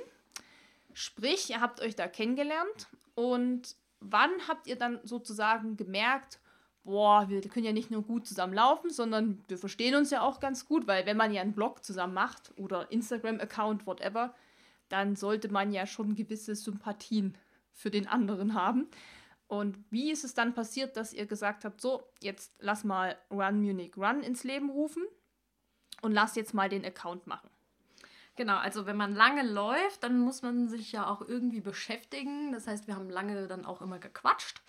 Sprich, ihr habt euch da kennengelernt und wann habt ihr dann sozusagen gemerkt, boah, wir können ja nicht nur gut zusammen laufen, sondern wir verstehen uns ja auch ganz gut, weil wenn man ja einen Blog zusammen macht oder Instagram-Account, whatever, dann sollte man ja schon gewisse Sympathien für den anderen haben. Und wie ist es dann passiert, dass ihr gesagt habt, so, jetzt lass mal Run Munich Run ins Leben rufen und lass jetzt mal den Account machen? Genau, also wenn man lange läuft, dann muss man sich ja auch irgendwie beschäftigen. Das heißt, wir haben lange dann auch immer gequatscht.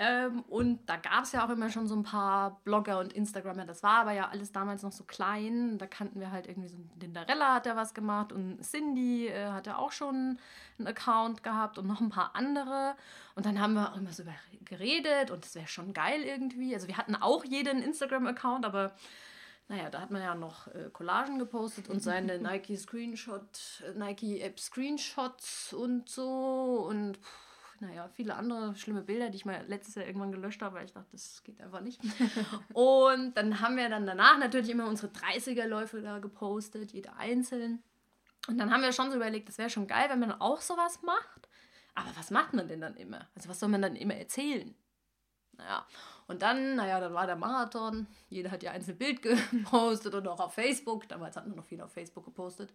Ähm, und da gab es ja auch immer schon so ein paar Blogger und Instagrammer. Das war aber ja alles damals noch so klein. Da kannten wir halt irgendwie so, Lindarella hat ja was gemacht und Cindy äh, hat ja auch schon einen Account gehabt und noch ein paar andere. Und dann haben wir auch immer so über geredet und das wäre schon geil irgendwie. Also wir hatten auch jeden Instagram-Account, aber naja, da hat man ja noch äh, Collagen gepostet und seine Nike Screenshot, äh, Nike App Screenshots und so und pff, naja, viele andere schlimme Bilder, die ich mal letztes Jahr irgendwann gelöscht habe, weil ich dachte, das geht einfach nicht. und dann haben wir dann danach natürlich immer unsere 30er-Läufe da gepostet, jeder einzeln. Und dann haben wir schon so überlegt, das wäre schon geil, wenn man auch sowas macht. Aber was macht man denn dann immer? Also was soll man dann immer erzählen? Naja, und dann, naja, dann war der Marathon. Jeder hat ja einzeln Bild gepostet und auch auf Facebook. Damals hatten wir noch viel auf Facebook gepostet.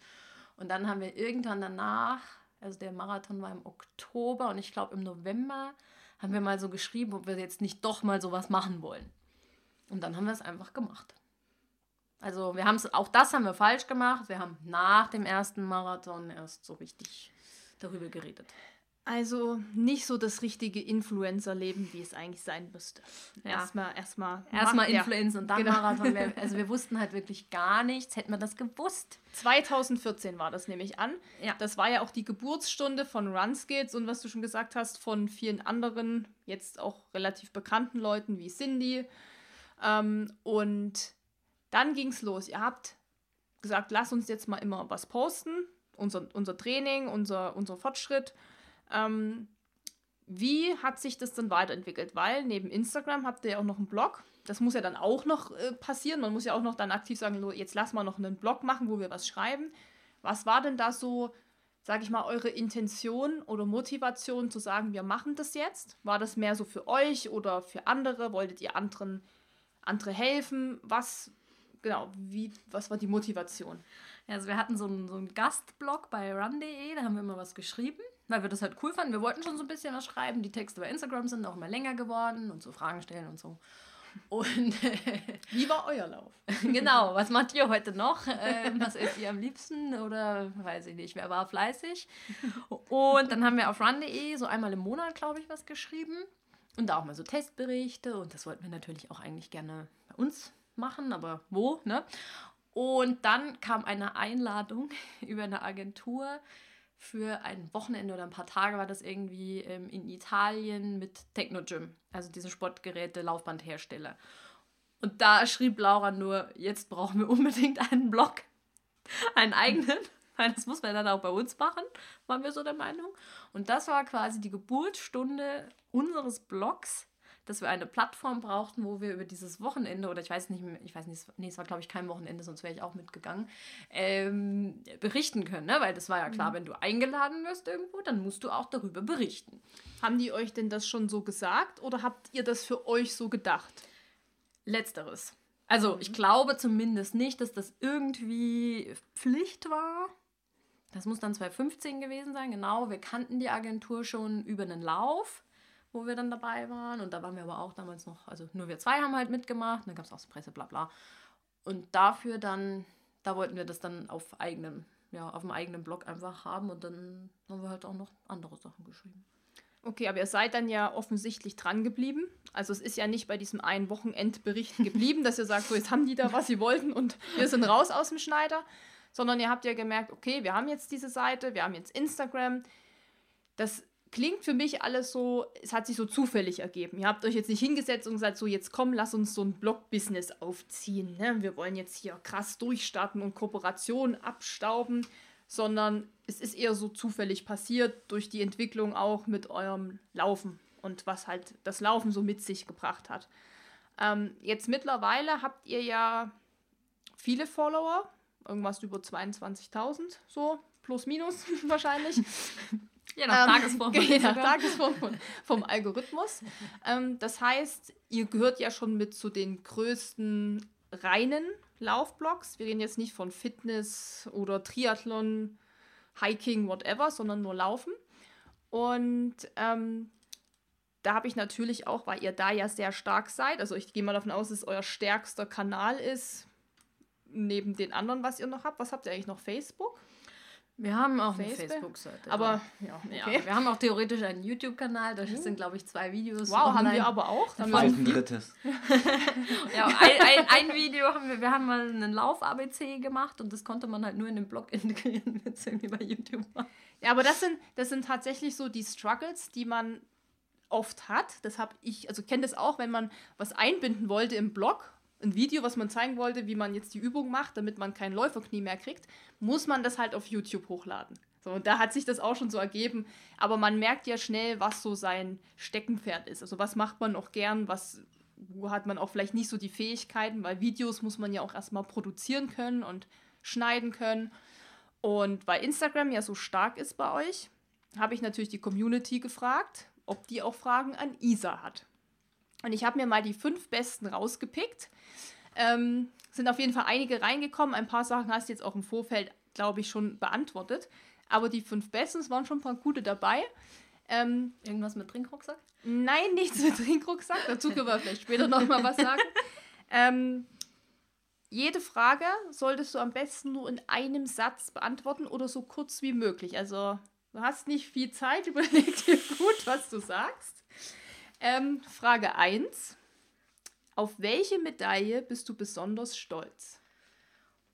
Und dann haben wir irgendwann danach, also der Marathon war im Oktober und ich glaube im November, haben wir mal so geschrieben, ob wir jetzt nicht doch mal sowas machen wollen. Und dann haben wir es einfach gemacht. Also wir haben es, auch das haben wir falsch gemacht. Wir haben nach dem ersten Marathon erst so richtig darüber geredet. Also nicht so das richtige Influencer-Leben, wie es eigentlich sein müsste. Ja. Erstmal, erstmal. Erstmal ja. Influencer und dann genau. Marathon. Also wir wussten halt wirklich gar nichts. Hätten wir das gewusst. 2014 war das nämlich an. Ja. Das war ja auch die Geburtsstunde von Runskids und was du schon gesagt hast, von vielen anderen, jetzt auch relativ bekannten Leuten wie Cindy. Ähm, und dann ging es los. Ihr habt gesagt, lass uns jetzt mal immer was posten. Unser, unser Training, unser, unser Fortschritt. Ähm, wie hat sich das dann weiterentwickelt? Weil neben Instagram habt ihr ja auch noch einen Blog. Das muss ja dann auch noch äh, passieren. Man muss ja auch noch dann aktiv sagen, "Lo, jetzt lass mal noch einen Blog machen, wo wir was schreiben. Was war denn da so, sag ich mal, eure Intention oder Motivation zu sagen, wir machen das jetzt? War das mehr so für euch oder für andere? Wolltet ihr anderen andere helfen? Was genau, wie was war die Motivation? Also wir hatten so einen, so einen Gastblog bei run.de, da haben wir immer was geschrieben, weil wir das halt cool fanden. Wir wollten schon so ein bisschen was schreiben. Die Texte bei Instagram sind auch immer länger geworden und so Fragen stellen und so. Und wie war euer Lauf? genau, was macht ihr heute noch? Ähm, was isst ihr am liebsten? Oder weiß ich nicht, wer war fleißig? Und dann haben wir auf run.de so einmal im Monat, glaube ich, was geschrieben. Und da auch mal so Testberichte. Und das wollten wir natürlich auch eigentlich gerne bei uns machen, aber wo, ne? Und dann kam eine Einladung über eine Agentur für ein Wochenende oder ein paar Tage war das irgendwie ähm, in Italien mit Technogym, also diese Sportgeräte, Laufbandhersteller. Und da schrieb Laura nur, jetzt brauchen wir unbedingt einen Blog, einen eigenen, weil das muss man dann auch bei uns machen, waren wir so der Meinung. Und das war quasi die Geburtsstunde unseres Blogs dass wir eine Plattform brauchten, wo wir über dieses Wochenende, oder ich weiß nicht, ich weiß nicht, nee, es war glaube ich kein Wochenende, sonst wäre ich auch mitgegangen, ähm, berichten können. Ne? Weil das war ja klar, mhm. wenn du eingeladen wirst irgendwo, dann musst du auch darüber berichten. Haben die euch denn das schon so gesagt oder habt ihr das für euch so gedacht? Letzteres. Also mhm. ich glaube zumindest nicht, dass das irgendwie Pflicht war. Das muss dann 2015 gewesen sein, genau. Wir kannten die Agentur schon über einen Lauf wo wir dann dabei waren. Und da waren wir aber auch damals noch, also nur wir zwei haben halt mitgemacht. Und dann gab es auch so Presse, bla bla. Und dafür dann, da wollten wir das dann auf eigenem, ja, auf dem eigenen Blog einfach haben. Und dann haben wir halt auch noch andere Sachen geschrieben. Okay, aber ihr seid dann ja offensichtlich dran geblieben. Also es ist ja nicht bei diesem einen Wochenendbericht geblieben, dass ihr sagt, so jetzt haben die da, was sie wollten und wir sind raus aus dem Schneider, sondern ihr habt ja gemerkt, okay, wir haben jetzt diese Seite, wir haben jetzt Instagram. Das klingt für mich alles so, es hat sich so zufällig ergeben. Ihr habt euch jetzt nicht hingesetzt und gesagt, so jetzt komm, lass uns so ein Blog-Business aufziehen. Ne? Wir wollen jetzt hier krass durchstarten und Kooperationen abstauben, sondern es ist eher so zufällig passiert durch die Entwicklung auch mit eurem Laufen und was halt das Laufen so mit sich gebracht hat. Ähm, jetzt mittlerweile habt ihr ja viele Follower, irgendwas über 22.000, so plus minus wahrscheinlich. Je nach ähm, Tagesform. Je nach Tagesform vom, vom Algorithmus. Ähm, das heißt, ihr gehört ja schon mit zu den größten reinen Laufblogs. Wir reden jetzt nicht von Fitness oder Triathlon, Hiking, whatever, sondern nur Laufen. Und ähm, da habe ich natürlich auch, weil ihr da ja sehr stark seid, also ich gehe mal davon aus, dass es euer stärkster Kanal ist, neben den anderen, was ihr noch habt. Was habt ihr eigentlich noch? Facebook? Wir haben auch Facebook? eine Facebook-Seite. Aber ja, okay. ja, wir haben auch theoretisch einen YouTube-Kanal. Da sind, glaube ich, zwei Videos. Wow, online. haben wir aber auch. Dann haben ein drittes. ja, ein, ein, ein, Video haben wir, wir haben mal einen Lauf-ABC gemacht und das konnte man halt nur in den Blog integrieren, wenn es irgendwie bei YouTube war. Ja, aber das sind, das sind tatsächlich so die Struggles, die man oft hat. Das habe ich, also kenne das auch, wenn man was einbinden wollte im Blog ein Video, was man zeigen wollte, wie man jetzt die Übung macht, damit man kein Läuferknie mehr kriegt, muss man das halt auf YouTube hochladen. So, und da hat sich das auch schon so ergeben. Aber man merkt ja schnell, was so sein Steckenpferd ist. Also was macht man noch gern, was, wo hat man auch vielleicht nicht so die Fähigkeiten, weil Videos muss man ja auch erstmal produzieren können und schneiden können. Und weil Instagram ja so stark ist bei euch, habe ich natürlich die Community gefragt, ob die auch Fragen an Isa hat. Und ich habe mir mal die fünf besten rausgepickt. Ähm, sind auf jeden Fall einige reingekommen. Ein paar Sachen hast du jetzt auch im Vorfeld, glaube ich, schon beantwortet. Aber die fünf besten, es waren schon ein paar gute dabei. Ähm, Irgendwas mit Trinkrucksack? Nein, nichts mit Trinkrucksack. Dazu können wir vielleicht später nochmal was sagen. Ähm, jede Frage solltest du am besten nur in einem Satz beantworten oder so kurz wie möglich. Also du hast nicht viel Zeit, überleg dir gut, was du sagst. Ähm, Frage 1. Auf welche Medaille bist du besonders stolz?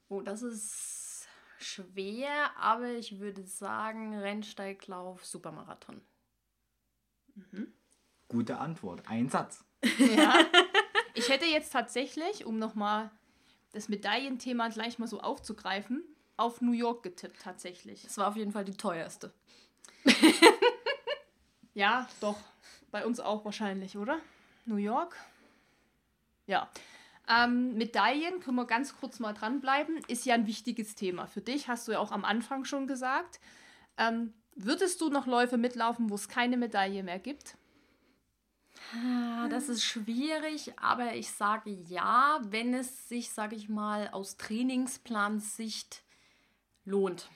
Oh, das ist schwer, aber ich würde sagen Rennsteiglauf, Supermarathon. Mhm. Gute Antwort. Ein Satz. Ja. Ich hätte jetzt tatsächlich, um nochmal das Medaillenthema gleich mal so aufzugreifen, auf New York getippt tatsächlich. Es war auf jeden Fall die teuerste. ja, doch. Bei uns auch wahrscheinlich, oder? New York? Ja. Ähm, Medaillen, können wir ganz kurz mal dranbleiben, ist ja ein wichtiges Thema. Für dich hast du ja auch am Anfang schon gesagt. Ähm, würdest du noch Läufe mitlaufen, wo es keine Medaille mehr gibt? Ah, das ist schwierig, aber ich sage ja, wenn es sich, sage ich mal, aus Trainingsplansicht lohnt.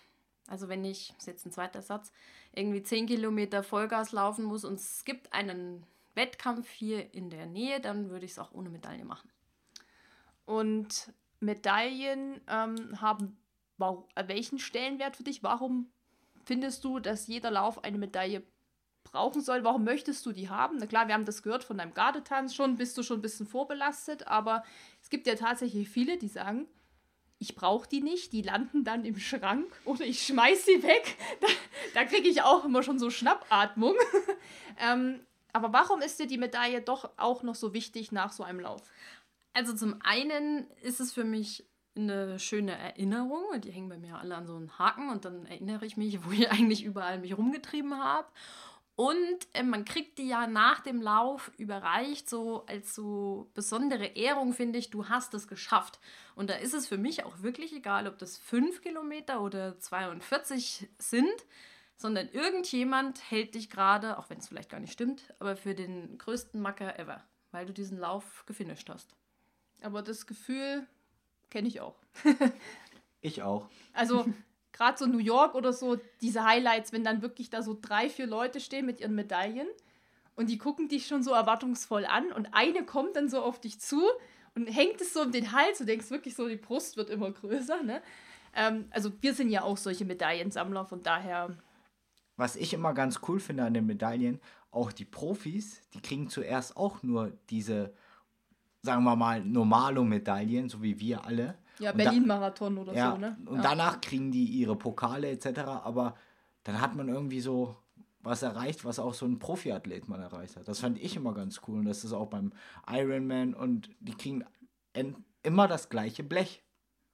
Also wenn ich, das ist jetzt ein zweiter Satz, irgendwie 10 Kilometer Vollgas laufen muss und es gibt einen Wettkampf hier in der Nähe, dann würde ich es auch ohne Medaille machen. Und Medaillen ähm, haben welchen Stellenwert für dich? Warum findest du, dass jeder Lauf eine Medaille brauchen soll? Warum möchtest du die haben? Na klar, wir haben das gehört von deinem Gardetanz schon, bist du schon ein bisschen vorbelastet, aber es gibt ja tatsächlich viele, die sagen, ich brauche die nicht, die landen dann im Schrank oder ich schmeiß sie weg. Da, da kriege ich auch immer schon so Schnappatmung. ähm, aber warum ist dir die Medaille doch auch noch so wichtig nach so einem Lauf? Also zum einen ist es für mich eine schöne Erinnerung. Die hängen bei mir alle an so einen Haken und dann erinnere ich mich, wo ich eigentlich überall mich rumgetrieben habe. Und äh, man kriegt die ja nach dem Lauf überreicht, so als so besondere Ehrung, finde ich, du hast es geschafft. Und da ist es für mich auch wirklich egal, ob das 5 Kilometer oder 42 sind, sondern irgendjemand hält dich gerade, auch wenn es vielleicht gar nicht stimmt, aber für den größten Macker ever, weil du diesen Lauf gefinisht hast. Aber das Gefühl kenne ich auch. ich auch. Also gerade so New York oder so, diese Highlights, wenn dann wirklich da so drei, vier Leute stehen mit ihren Medaillen und die gucken dich schon so erwartungsvoll an und eine kommt dann so auf dich zu und hängt es so um den Hals. Du denkst wirklich so, die Brust wird immer größer. Ne? Ähm, also wir sind ja auch solche Medaillensammler, von daher. Was ich immer ganz cool finde an den Medaillen, auch die Profis, die kriegen zuerst auch nur diese sagen wir mal, normale Medaillen, so wie wir alle. Ja, Berlin-Marathon oder ja, so, ne? Und ja. danach kriegen die ihre Pokale etc. Aber dann hat man irgendwie so was erreicht, was auch so ein Profiathlet mal erreicht hat. Das fand ich immer ganz cool. Und das ist auch beim Ironman und die kriegen immer das gleiche Blech.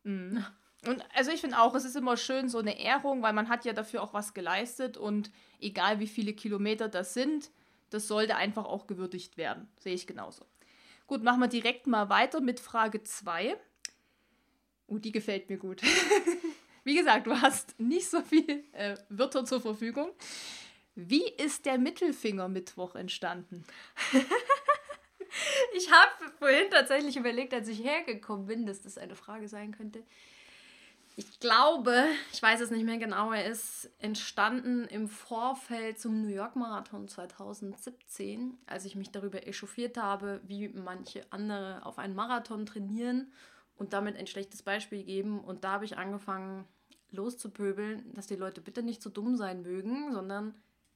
Mhm. Und also ich finde auch, es ist immer schön so eine Ehrung, weil man hat ja dafür auch was geleistet und egal wie viele Kilometer das sind, das sollte einfach auch gewürdigt werden. Sehe ich genauso. Gut, machen wir direkt mal weiter mit Frage 2. Oh, die gefällt mir gut. Wie gesagt, du hast nicht so viel äh, Wörter zur Verfügung. Wie ist der Mittelfinger-Mittwoch entstanden? ich habe vorhin tatsächlich überlegt, als ich hergekommen bin, dass das eine Frage sein könnte. Ich glaube, ich weiß es nicht mehr genau, er ist entstanden im Vorfeld zum New York Marathon 2017, als ich mich darüber echauffiert habe, wie manche andere auf einen Marathon trainieren und damit ein schlechtes Beispiel geben. Und da habe ich angefangen loszupöbeln, dass die Leute bitte nicht so dumm sein mögen, sondern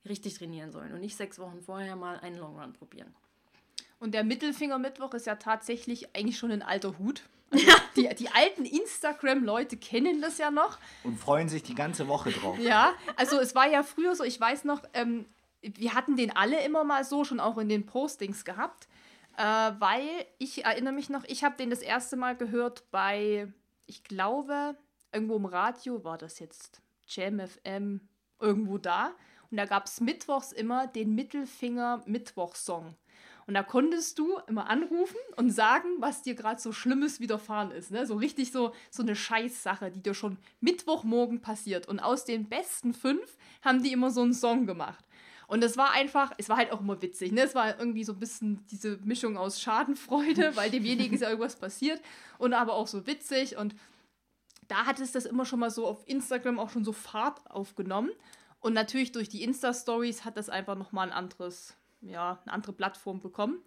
richtig trainieren sollen und nicht sechs Wochen vorher mal einen Long Run probieren. Und der Mittelfinger-Mittwoch ist ja tatsächlich eigentlich schon ein alter Hut. Also die, die alten Instagram-Leute kennen das ja noch. Und freuen sich die ganze Woche drauf. Ja, also es war ja früher so, ich weiß noch, ähm, wir hatten den alle immer mal so, schon auch in den Postings gehabt. Äh, weil ich erinnere mich noch, ich habe den das erste Mal gehört bei, ich glaube, irgendwo im Radio war das jetzt, Jam FM, irgendwo da. Und da gab es mittwochs immer den Mittelfinger-Mittwoch-Song. Und da konntest du immer anrufen und sagen, was dir gerade so Schlimmes widerfahren ist. Ne? So richtig so, so eine Scheißsache, die dir schon Mittwochmorgen passiert. Und aus den besten fünf haben die immer so einen Song gemacht. Und es war einfach, es war halt auch immer witzig. Ne? Es war irgendwie so ein bisschen diese Mischung aus Schadenfreude, weil demjenigen ist ja irgendwas passiert. Und aber auch so witzig. Und da hat es das immer schon mal so auf Instagram auch schon so Fahrt aufgenommen. Und natürlich durch die Insta-Stories hat das einfach nochmal ein anderes ja, eine andere Plattform bekommen.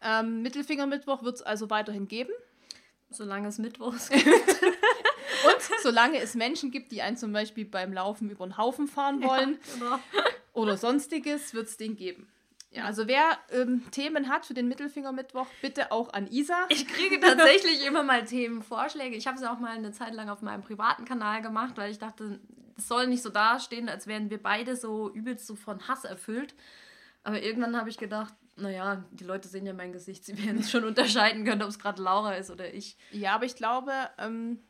Ähm, Mittelfinger-Mittwoch wird es also weiterhin geben. Solange es Mittwochs gibt. Und solange es Menschen gibt, die einen zum Beispiel beim Laufen über den Haufen fahren wollen ja, genau. Oder sonstiges, wird es den geben. Ja, also wer ähm, Themen hat für den Mittelfinger-Mittwoch, bitte auch an Isa. Ich kriege tatsächlich immer mal Themenvorschläge. Ich habe es auch mal eine Zeit lang auf meinem privaten Kanal gemacht, weil ich dachte, es soll nicht so dastehen, als wären wir beide so übelst so von Hass erfüllt. Aber irgendwann habe ich gedacht, naja, die Leute sehen ja mein Gesicht, sie werden es schon unterscheiden können, ob es gerade Laura ist oder ich. Ja, aber ich glaube, ähm,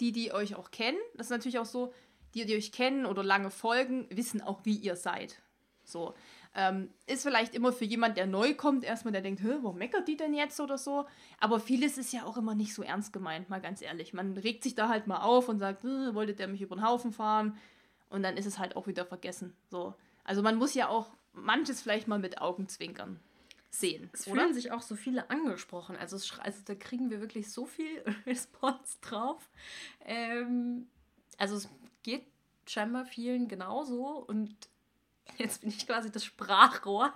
die, die euch auch kennen, das ist natürlich auch so, die, die euch kennen oder lange folgen, wissen auch, wie ihr seid. So. Ähm, ist vielleicht immer für jemand, der neu kommt, erstmal der denkt, wo meckert die denn jetzt oder so. Aber vieles ist ja auch immer nicht so ernst gemeint, mal ganz ehrlich. Man regt sich da halt mal auf und sagt, äh, wollte der mich über den Haufen fahren? Und dann ist es halt auch wieder vergessen. So. Also man muss ja auch manches vielleicht mal mit Augenzwinkern sehen. Es oder? fühlen sich auch so viele angesprochen. Also, es, also da kriegen wir wirklich so viel Response drauf. Ähm, also es geht scheinbar vielen genauso und jetzt bin ich quasi das Sprachrohr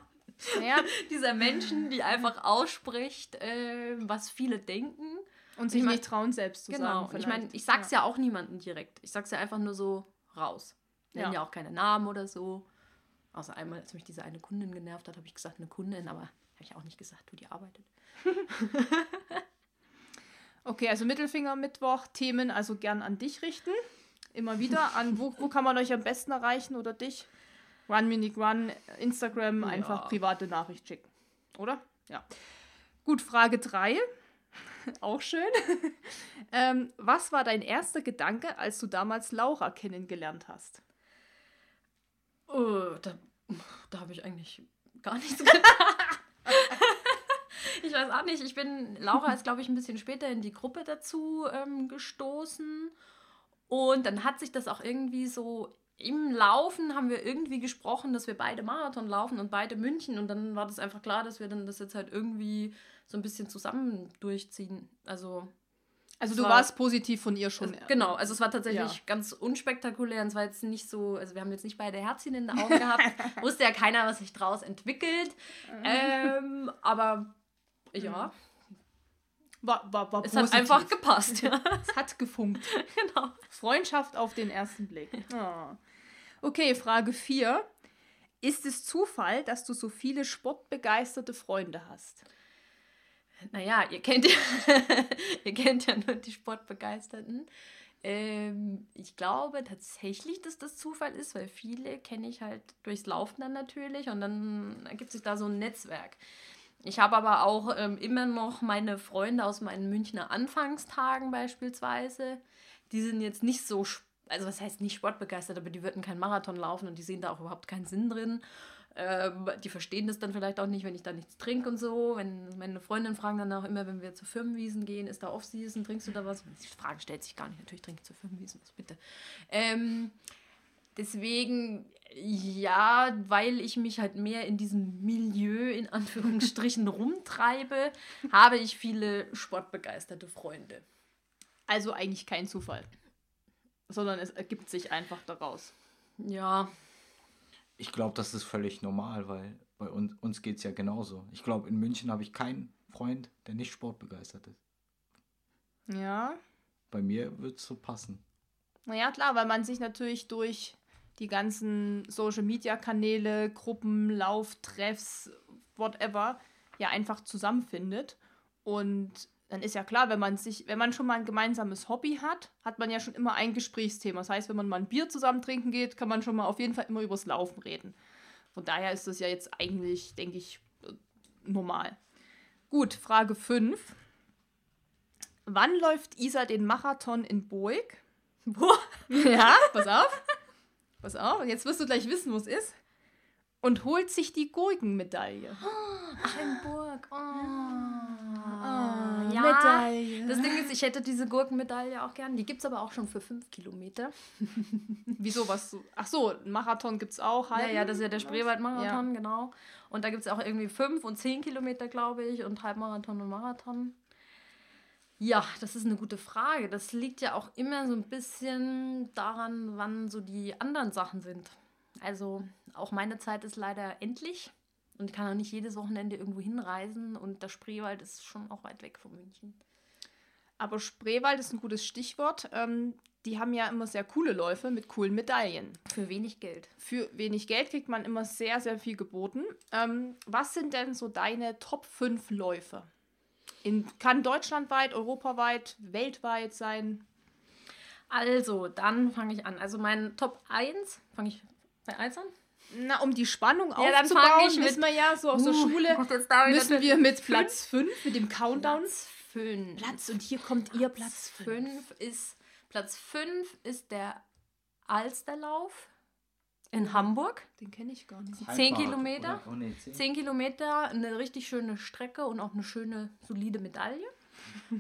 ja. dieser Menschen, die einfach ausspricht, äh, was viele denken. Und sich ich mein, nicht trauen, selbst zu genau. sagen. Genau. Ich meine, ich sag's ja. ja auch niemandem direkt. Ich sag's ja einfach nur so raus. Nennen ja. ja auch keine Namen oder so. Außer einmal, als mich diese eine Kundin genervt hat, habe ich gesagt, eine Kundin, aber habe ich auch nicht gesagt, wo die arbeitet. okay, also Mittelfinger Mittwoch, Themen also gern an dich richten. Immer wieder. An wo, wo kann man euch am besten erreichen oder dich? Run Mini Run, Instagram, ja. einfach private Nachricht schicken. Oder? Ja. Gut, Frage 3. Auch schön. ähm, was war dein erster Gedanke, als du damals Laura kennengelernt hast? Oh, da, da habe ich eigentlich gar nichts gedacht. ich weiß auch nicht. Ich bin, Laura ist, glaube ich, ein bisschen später in die Gruppe dazu ähm, gestoßen. Und dann hat sich das auch irgendwie so im Laufen haben wir irgendwie gesprochen, dass wir beide Marathon laufen und beide München. Und dann war das einfach klar, dass wir dann das jetzt halt irgendwie so ein bisschen zusammen durchziehen. Also. Also du war, warst positiv von ihr schon. Also, genau, also es war tatsächlich ja. ganz unspektakulär und es war jetzt nicht so, also wir haben jetzt nicht beide Herzchen in den Augen gehabt. Wusste ja keiner, was sich draus entwickelt. ähm, aber ja. War, war, war es positiv. hat einfach gepasst. Ja. es hat gefunkt. genau. Freundschaft auf den ersten Blick. Oh. Okay, Frage 4. Ist es Zufall, dass du so viele sportbegeisterte Freunde hast? Naja, ihr kennt ja, ihr kennt ja nur die Sportbegeisterten. Ähm, ich glaube tatsächlich, dass das Zufall ist, weil viele kenne ich halt durchs Laufen dann natürlich und dann ergibt sich da so ein Netzwerk. Ich habe aber auch ähm, immer noch meine Freunde aus meinen Münchner Anfangstagen beispielsweise. Die sind jetzt nicht so, also was heißt nicht sportbegeistert, aber die würden keinen Marathon laufen und die sehen da auch überhaupt keinen Sinn drin. Ähm, die verstehen das dann vielleicht auch nicht, wenn ich da nichts trinke und so. Wenn meine Freundinnen fragen dann auch immer, wenn wir zu Firmenwiesen gehen, ist da Off-Season, trinkst du da was? Die Frage stellt sich gar nicht. Natürlich trinke ich zu Firmenwiesen, was bitte. Ähm, deswegen, ja, weil ich mich halt mehr in diesem Milieu in Anführungsstrichen rumtreibe, habe ich viele sportbegeisterte Freunde. Also eigentlich kein Zufall, sondern es ergibt sich einfach daraus. Ja. Ich glaube, das ist völlig normal, weil bei uns, uns geht es ja genauso. Ich glaube, in München habe ich keinen Freund, der nicht sportbegeistert ist. Ja. Bei mir wird es so passen. Naja, klar, weil man sich natürlich durch die ganzen Social-Media-Kanäle, Gruppen, Lauftreffs, whatever, ja einfach zusammenfindet. Und dann ist ja klar, wenn man sich, wenn man schon mal ein gemeinsames Hobby hat, hat man ja schon immer ein Gesprächsthema. Das heißt, wenn man mal ein Bier zusammen trinken geht, kann man schon mal auf jeden Fall immer übers Laufen reden. Von daher ist das ja jetzt eigentlich, denke ich, normal. Gut, Frage 5. Wann läuft Isa den Marathon in Boig? Boah. Ja, pass auf. Pass auf, jetzt wirst du gleich wissen, wo es ist. Und holt sich die Gurkenmedaille. Ach, in Burg. Oh. oh ja. Medaille. Das Ding ist, ich hätte diese Gurkenmedaille auch gern. Die gibt es aber auch schon für fünf Kilometer. Wieso was? Ach so, Marathon gibt es auch. Halben, ja, ja, das ist ja der Spreewaldmarathon, ja. genau. Und da gibt es auch irgendwie fünf und zehn Kilometer, glaube ich, und Halbmarathon und Marathon. Ja, das ist eine gute Frage. Das liegt ja auch immer so ein bisschen daran, wann so die anderen Sachen sind. Also auch meine Zeit ist leider endlich und ich kann auch nicht jedes Wochenende irgendwo hinreisen und der Spreewald ist schon auch weit weg von München. Aber Spreewald ist ein gutes Stichwort. Ähm, die haben ja immer sehr coole Läufe mit coolen Medaillen. Für wenig Geld. Für wenig Geld kriegt man immer sehr, sehr viel geboten. Ähm, was sind denn so deine Top 5 Läufe? In, kann deutschlandweit, europaweit, weltweit sein. Also, dann fange ich an. Also mein Top 1, fange ich bei 1 an? Na, um die Spannung ja, aufzubauen, ich wissen wir ja, so aus uh, der Schule, müssen wir mit Platz 5, mit dem Countdown. Platz 5. Platz, und hier kommt ihr Platz 5. ist, Platz 5 ist der Alsterlauf in Hamburg. Den kenne ich gar nicht. 10 Kilometer. Oh, nee, 10. 10 Kilometer, eine richtig schöne Strecke und auch eine schöne, solide Medaille.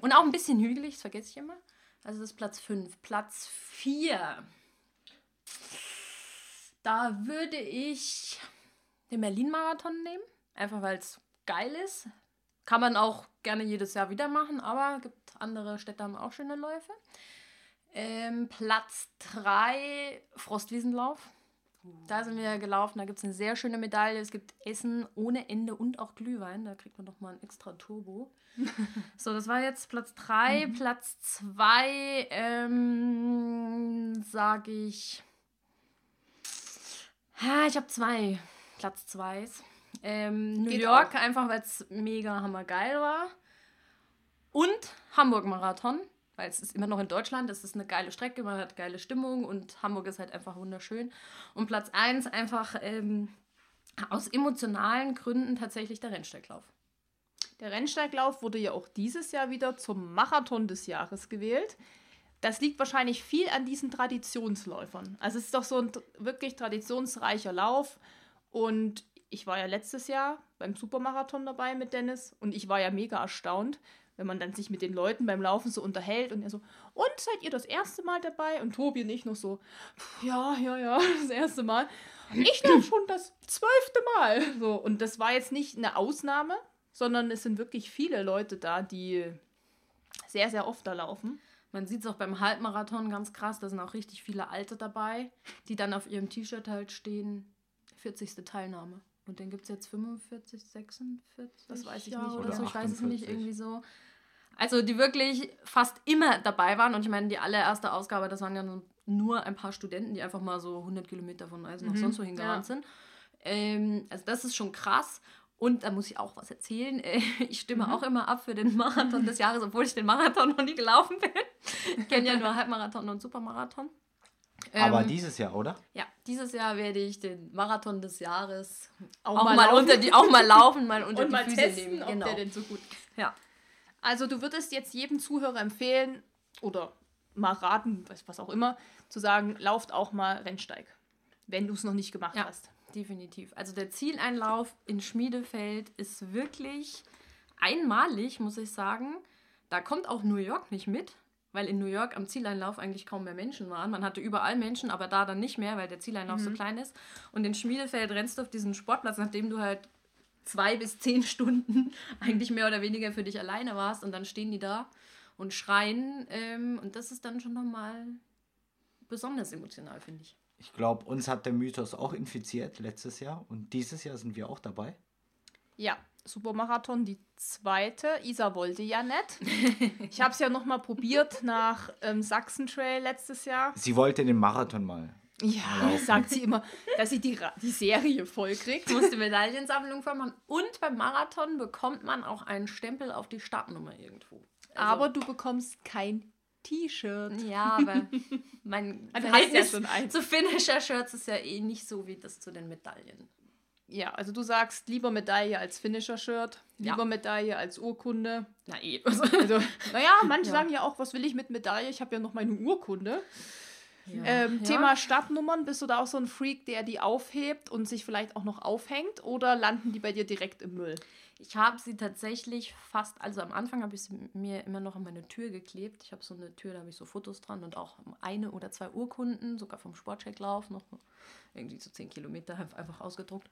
Und auch ein bisschen hügelig, das vergesse ich immer. Also das ist Platz 5. Platz 4. Da würde ich den Berlin-Marathon nehmen. Einfach weil es geil ist. Kann man auch gerne jedes Jahr wieder machen, aber gibt andere Städte haben auch schöne Läufe. Ähm, Platz 3, Frostwiesenlauf. Da sind wir gelaufen, da gibt es eine sehr schöne Medaille. Es gibt Essen ohne Ende und auch Glühwein. Da kriegt man doch mal ein extra Turbo. so, das war jetzt Platz 3. Mhm. Platz 2, ähm, sage ich. Ha, ich habe zwei Platz 2. Ähm, New York, auch. einfach weil es mega hammergeil war. Und Hamburg Marathon weil es ist immer noch in Deutschland, es ist eine geile Strecke, man hat geile Stimmung und Hamburg ist halt einfach wunderschön. Und Platz 1 einfach ähm, aus emotionalen Gründen tatsächlich der Rennsteiglauf. Der Rennsteiglauf wurde ja auch dieses Jahr wieder zum Marathon des Jahres gewählt. Das liegt wahrscheinlich viel an diesen Traditionsläufern. Also es ist doch so ein wirklich traditionsreicher Lauf. Und ich war ja letztes Jahr beim Supermarathon dabei mit Dennis und ich war ja mega erstaunt, wenn man dann sich mit den Leuten beim Laufen so unterhält und er so, und seid ihr das erste Mal dabei? Und Tobi und ich noch so, ja, ja, ja, das erste Mal. Ich laufe schon das zwölfte Mal. So, und das war jetzt nicht eine Ausnahme, sondern es sind wirklich viele Leute da, die sehr, sehr oft da laufen. Man sieht es auch beim Halbmarathon ganz krass, da sind auch richtig viele Alte dabei, die dann auf ihrem T-Shirt halt stehen, 40. Teilnahme. Und den gibt es jetzt 45, 46? Das weiß ich nicht. Oder, oder so, ich weiß es nicht, irgendwie so. Also die wirklich fast immer dabei waren. Und ich meine, die allererste Ausgabe, das waren ja nur ein paar Studenten, die einfach mal so 100 Kilometer von Eisen nach mhm, sonst wo hingerannt ja. sind. Ähm, also das ist schon krass. Und da muss ich auch was erzählen. Ich stimme mhm. auch immer ab für den Marathon des Jahres, obwohl ich den Marathon noch nie gelaufen bin. Ich kenne ja nur Halbmarathon und Supermarathon. Aber ähm, dieses Jahr, oder? Ja, dieses Jahr werde ich den Marathon des Jahres auch, auch mal, mal unter die auch mal laufen, mal unter und die mal Füße testen, nehmen. Genau. ob der denn so gut ist. Ja. Also du würdest jetzt jedem Zuhörer empfehlen oder mal raten, was auch immer, zu sagen, lauft auch mal Rennsteig, wenn du es noch nicht gemacht ja, hast. Definitiv. Also der Zieleinlauf in Schmiedefeld ist wirklich einmalig, muss ich sagen. Da kommt auch New York nicht mit weil in New York am Zieleinlauf eigentlich kaum mehr Menschen waren. Man hatte überall Menschen, aber da dann nicht mehr, weil der Zieleinlauf mhm. so klein ist. Und in Schmiedefeld rennst du auf diesen Sportplatz, nachdem du halt zwei bis zehn Stunden eigentlich mehr oder weniger für dich alleine warst und dann stehen die da und schreien. Ähm, und das ist dann schon nochmal besonders emotional, finde ich. Ich glaube, uns hat der Mythos auch infiziert letztes Jahr und dieses Jahr sind wir auch dabei. Ja, Supermarathon, die zweite. Isa wollte ja nicht. Ich habe es ja noch mal probiert nach ähm, Sachsen-Trail letztes Jahr. Sie wollte den Marathon mal. Ja, laufen. sagt sie immer, dass sie die, die Serie voll kriegt. Muss die Medaillensammlung machen. Und beim Marathon bekommt man auch einen Stempel auf die Startnummer irgendwo. Also, aber du bekommst kein T-Shirt. Ja, aber mein Verhältnis ja zu Finisher-Shirts ist ja eh nicht so wie das zu den Medaillen. Ja, also du sagst lieber Medaille als Finisher-Shirt, lieber ja. Medaille als Urkunde. Na eh. Also, naja, manche ja. sagen ja auch, was will ich mit Medaille? Ich habe ja noch meine Urkunde. Ja. Ähm, Thema Stadtnummern, bist du da auch so ein Freak, der die aufhebt und sich vielleicht auch noch aufhängt oder landen die bei dir direkt im Müll? Ich habe sie tatsächlich fast, also am Anfang habe ich sie mir immer noch an meine Tür geklebt. Ich habe so eine Tür, da habe ich so Fotos dran und auch eine oder zwei Urkunden, sogar vom Sportchecklauf, noch irgendwie so zehn Kilometer einfach ausgedruckt.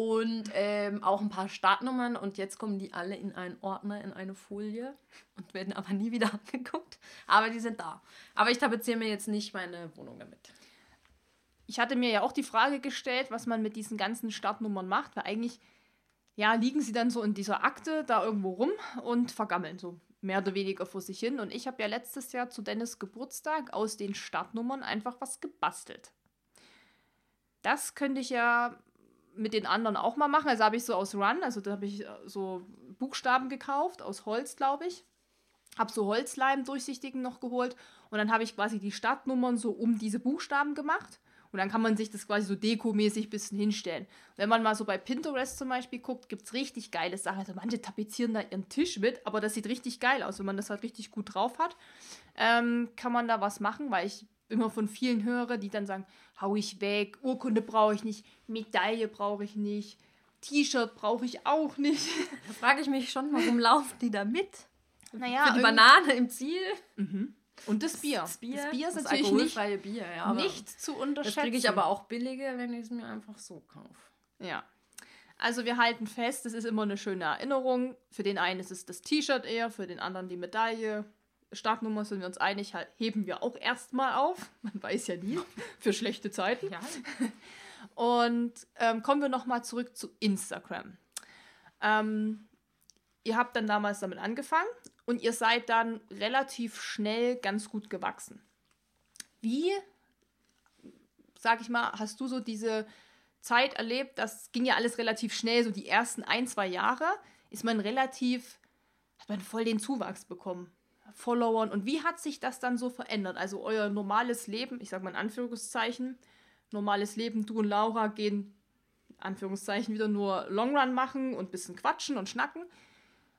Und ähm, auch ein paar Startnummern und jetzt kommen die alle in einen Ordner, in eine Folie und werden aber nie wieder angeguckt. Aber die sind da. Aber ich tapeziere mir jetzt nicht meine Wohnung damit. Ich hatte mir ja auch die Frage gestellt, was man mit diesen ganzen Startnummern macht, weil eigentlich ja, liegen sie dann so in dieser Akte da irgendwo rum und vergammeln so mehr oder weniger vor sich hin. Und ich habe ja letztes Jahr zu Dennis Geburtstag aus den Startnummern einfach was gebastelt. Das könnte ich ja mit den anderen auch mal machen. Also habe ich so aus Run, also da habe ich äh, so Buchstaben gekauft, aus Holz, glaube ich. Habe so Holzleim durchsichtigen noch geholt und dann habe ich quasi die Startnummern so um diese Buchstaben gemacht und dann kann man sich das quasi so dekomäßig ein bisschen hinstellen. Wenn man mal so bei Pinterest zum Beispiel guckt, gibt es richtig geile Sachen. Also manche tapezieren da ihren Tisch mit, aber das sieht richtig geil aus. Wenn man das halt richtig gut drauf hat, ähm, kann man da was machen, weil ich immer von vielen höre, die dann sagen, hau ich weg, Urkunde brauche ich nicht, Medaille brauche ich nicht, T-Shirt brauche ich auch nicht. Da frage ich mich schon, warum laufen die da mit? Naja, Für die Banane im Ziel. Mhm. Und das Bier. Das Bier, das Bier ist das natürlich nicht, alkoholfreie Bier, ja. aber nicht zu Das unterschätzen. kriege ich aber auch billiger, wenn ich es mir einfach so kaufe. Ja. Also wir halten fest, es ist immer eine schöne Erinnerung. Für den einen ist es das T-Shirt eher, für den anderen die Medaille. Startnummer sind wir uns einig, heben wir auch erstmal auf. Man weiß ja nie, für schlechte Zeiten. Ja. Und ähm, kommen wir nochmal zurück zu Instagram. Ähm, ihr habt dann damals damit angefangen und ihr seid dann relativ schnell ganz gut gewachsen. Wie, sag ich mal, hast du so diese Zeit erlebt? Das ging ja alles relativ schnell, so die ersten ein, zwei Jahre ist man relativ, hat man voll den Zuwachs bekommen. Followern und wie hat sich das dann so verändert? Also euer normales Leben, ich sag mal in Anführungszeichen, normales Leben, du und Laura gehen, Anführungszeichen, wieder nur Long Run machen und ein bisschen quatschen und schnacken.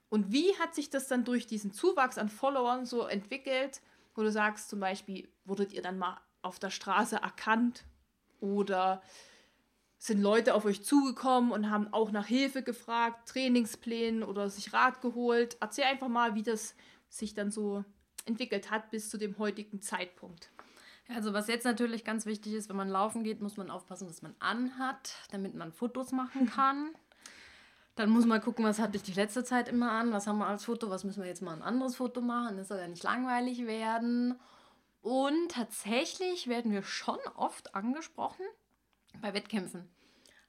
Und wie hat sich das dann durch diesen Zuwachs an Followern so entwickelt, wo du sagst, zum Beispiel, wurdet ihr dann mal auf der Straße erkannt oder sind Leute auf euch zugekommen und haben auch nach Hilfe gefragt, Trainingsplänen oder sich Rat geholt? Erzähl einfach mal, wie das sich dann so entwickelt hat bis zu dem heutigen Zeitpunkt. Also was jetzt natürlich ganz wichtig ist, wenn man laufen geht, muss man aufpassen, was man anhat, damit man Fotos machen kann. Dann muss man gucken, was hatte ich die letzte Zeit immer an, was haben wir als Foto, was müssen wir jetzt mal ein anderes Foto machen. Das soll ja nicht langweilig werden. Und tatsächlich werden wir schon oft angesprochen bei Wettkämpfen.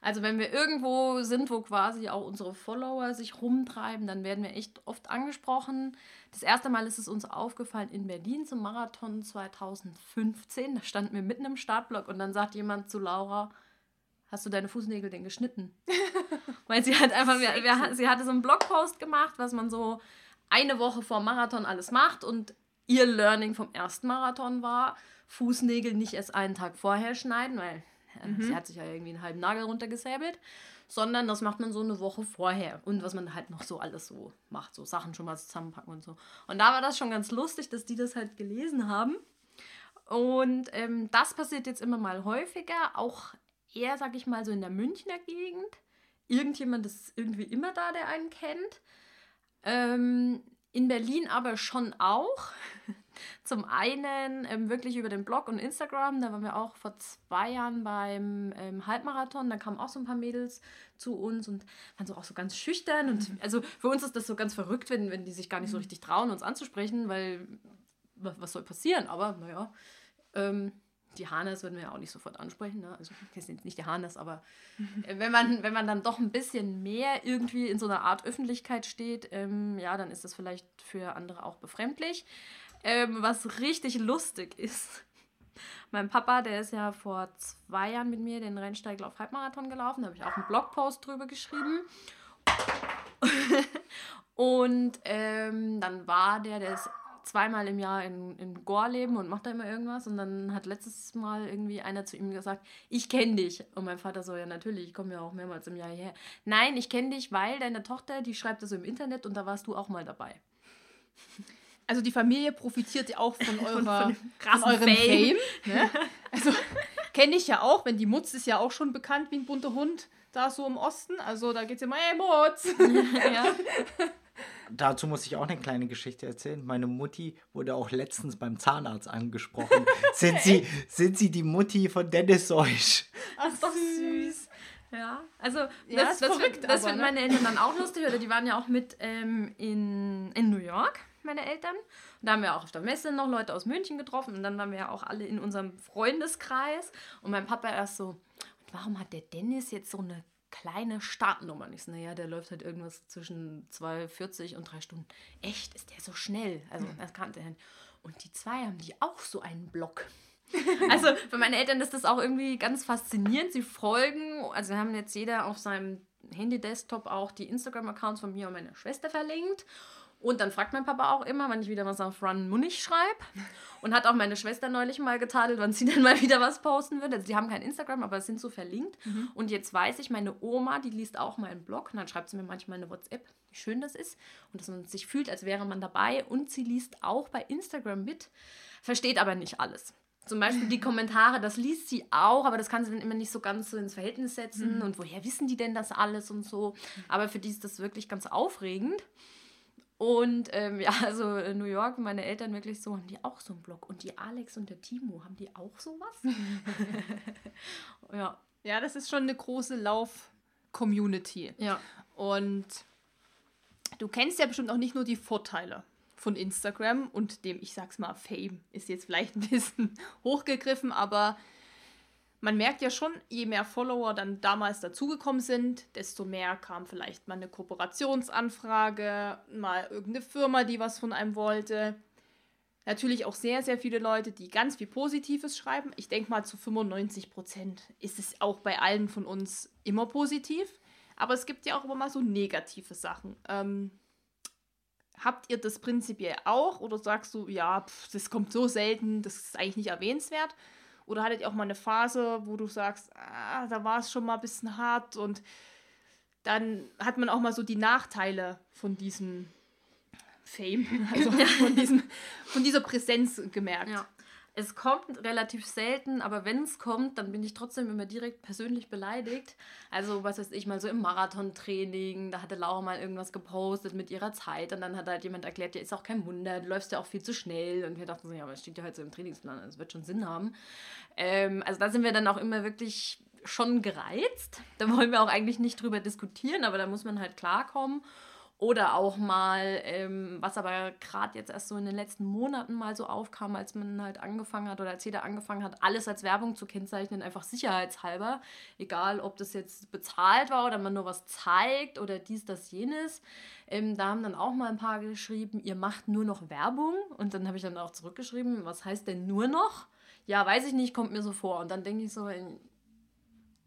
Also wenn wir irgendwo sind, wo quasi auch unsere Follower sich rumtreiben, dann werden wir echt oft angesprochen. Das erste Mal ist es uns aufgefallen in Berlin zum Marathon 2015. Da standen wir mitten im Startblock und dann sagt jemand zu Laura, hast du deine Fußnägel denn geschnitten? Weil sie hat einfach, wir, wir, sie hatte so einen Blogpost gemacht, was man so eine Woche vor Marathon alles macht und ihr Learning vom ersten Marathon war, Fußnägel nicht erst einen Tag vorher schneiden, weil äh, sie hat sich ja irgendwie einen halben Nagel runtergesäbelt, sondern das macht man so eine Woche vorher und was man halt noch so alles so macht, so Sachen schon mal zusammenpacken und so. Und da war das schon ganz lustig, dass die das halt gelesen haben. Und ähm, das passiert jetzt immer mal häufiger, auch eher, sag ich mal, so in der Münchner Gegend. Irgendjemand ist irgendwie immer da, der einen kennt. Ähm, in Berlin aber schon auch. Zum einen ähm, wirklich über den Blog und Instagram. Da waren wir auch vor zwei Jahren beim ähm, Halbmarathon. Da kamen auch so ein paar Mädels zu uns und waren so auch so ganz schüchtern. Und also für uns ist das so ganz verrückt, wenn, wenn die sich gar nicht so richtig trauen, uns anzusprechen, weil wa- was soll passieren? Aber naja, ähm, die Hanes würden wir ja auch nicht sofort ansprechen. Ne? Also das sind nicht die Hanes, aber äh, wenn, man, wenn man dann doch ein bisschen mehr irgendwie in so einer Art Öffentlichkeit steht, ähm, ja, dann ist das vielleicht für andere auch befremdlich. Ähm, was richtig lustig ist, mein Papa, der ist ja vor zwei Jahren mit mir den Rennsteiglauf Halbmarathon gelaufen, da habe ich auch einen Blogpost drüber geschrieben. Und ähm, dann war der, der ist zweimal im Jahr in, in Gorleben und macht da immer irgendwas. Und dann hat letztes Mal irgendwie einer zu ihm gesagt, ich kenne dich. Und mein Vater so, ja natürlich, ich komme ja auch mehrmals im Jahr hierher. Nein, ich kenne dich, weil deine Tochter, die schreibt das so im Internet und da warst du auch mal dabei. Also die Familie profitiert ja auch von, eurer, von von, krassen eurem Fame. Fame. ne? Also kenne ich ja auch, wenn die Mutz ist ja auch schon bekannt wie ein bunter Hund da so im Osten. Also da geht es immer, hey Mutz. ja. Dazu muss ich auch eine kleine Geschichte erzählen. Meine Mutti wurde auch letztens beim Zahnarzt angesprochen. sind, Sie, sind Sie die Mutti von Dennis Seusch? Ach, ist doch süß. Ja, also Ja, das, ist das, verrückt, das aber, finden ne? meine Eltern dann auch lustig. Oder die waren ja auch mit ähm, in, in New York, meine Eltern. Und da haben wir auch auf der Messe noch Leute aus München getroffen. Und dann waren wir ja auch alle in unserem Freundeskreis. Und mein Papa erst so, und warum hat der Dennis jetzt so eine kleine Startnummer? Und ich so, naja, der läuft halt irgendwas zwischen 2,40 und 3 Stunden. Echt, ist der so schnell? Also, das kannte er nicht. Und die zwei haben die auch so einen Block. Also für meine Eltern ist das auch irgendwie ganz faszinierend. Sie folgen, also wir haben jetzt jeder auf seinem Handy-Desktop auch die Instagram-Accounts von mir und meiner Schwester verlinkt. Und dann fragt mein Papa auch immer, wann ich wieder was auf Run Munich schreibe. Und hat auch meine Schwester neulich mal getadelt, wann sie dann mal wieder was posten wird. Also die haben kein Instagram, aber es sind so verlinkt. Und jetzt weiß ich, meine Oma, die liest auch meinen Blog. Und dann schreibt sie mir manchmal eine WhatsApp, wie schön das ist. Und dass man sich fühlt, als wäre man dabei. Und sie liest auch bei Instagram mit, versteht aber nicht alles. zum Beispiel die Kommentare, das liest sie auch, aber das kann sie dann immer nicht so ganz so ins Verhältnis setzen. Mhm. Und woher wissen die denn das alles und so? Aber für die ist das wirklich ganz aufregend. Und ähm, ja, also in New York, meine Eltern wirklich so, haben die auch so einen Blog. Und die Alex und der Timo, haben die auch sowas? ja. Ja, das ist schon eine große Lauf-Community. Ja. Und du kennst ja bestimmt auch nicht nur die Vorteile von Instagram und dem, ich sag's mal, Fame ist jetzt vielleicht ein bisschen hochgegriffen, aber man merkt ja schon, je mehr Follower dann damals dazugekommen sind, desto mehr kam vielleicht mal eine Kooperationsanfrage, mal irgendeine Firma, die was von einem wollte. Natürlich auch sehr, sehr viele Leute, die ganz viel Positives schreiben. Ich denke mal, zu 95 Prozent ist es auch bei allen von uns immer positiv. Aber es gibt ja auch immer mal so negative Sachen. Ähm, habt ihr das prinzipiell auch oder sagst du, ja, pff, das kommt so selten, das ist eigentlich nicht erwähnenswert? Oder hattet ihr auch mal eine Phase, wo du sagst, ah, da war es schon mal ein bisschen hart und dann hat man auch mal so die Nachteile von diesem Fame, also von, diesem, von dieser Präsenz gemerkt. Ja. Es kommt relativ selten, aber wenn es kommt, dann bin ich trotzdem immer direkt persönlich beleidigt. Also, was weiß ich, mal so im Marathontraining, da hatte Laura mal irgendwas gepostet mit ihrer Zeit und dann hat halt jemand erklärt, ja, ist auch kein Wunder, du läufst ja auch viel zu schnell. Und wir dachten so, ja, aber es steht ja halt so im Trainingsplan, das wird schon Sinn haben. Ähm, also, da sind wir dann auch immer wirklich schon gereizt. Da wollen wir auch eigentlich nicht drüber diskutieren, aber da muss man halt klarkommen. Oder auch mal, ähm, was aber gerade jetzt erst so in den letzten Monaten mal so aufkam, als man halt angefangen hat oder als jeder angefangen hat, alles als Werbung zu kennzeichnen, einfach sicherheitshalber. Egal, ob das jetzt bezahlt war oder man nur was zeigt oder dies, das, jenes. Ähm, da haben dann auch mal ein paar geschrieben, ihr macht nur noch Werbung. Und dann habe ich dann auch zurückgeschrieben, was heißt denn nur noch? Ja, weiß ich nicht, kommt mir so vor. Und dann denke ich so,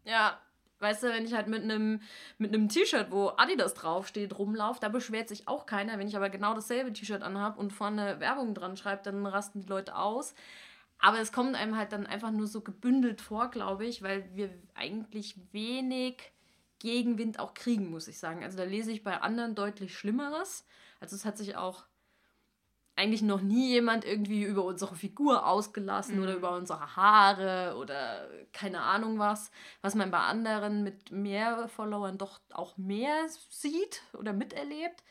ja, Weißt du, wenn ich halt mit einem mit T-Shirt, wo Adidas draufsteht, rumlaufe, da beschwert sich auch keiner. Wenn ich aber genau dasselbe T-Shirt anhabe und vorne Werbung dran schreibe, dann rasten die Leute aus. Aber es kommt einem halt dann einfach nur so gebündelt vor, glaube ich, weil wir eigentlich wenig Gegenwind auch kriegen, muss ich sagen. Also da lese ich bei anderen deutlich Schlimmeres. Also es hat sich auch eigentlich noch nie jemand irgendwie über unsere Figur ausgelassen mhm. oder über unsere Haare oder keine Ahnung was, was man bei anderen mit mehr Followern doch auch mehr sieht oder miterlebt.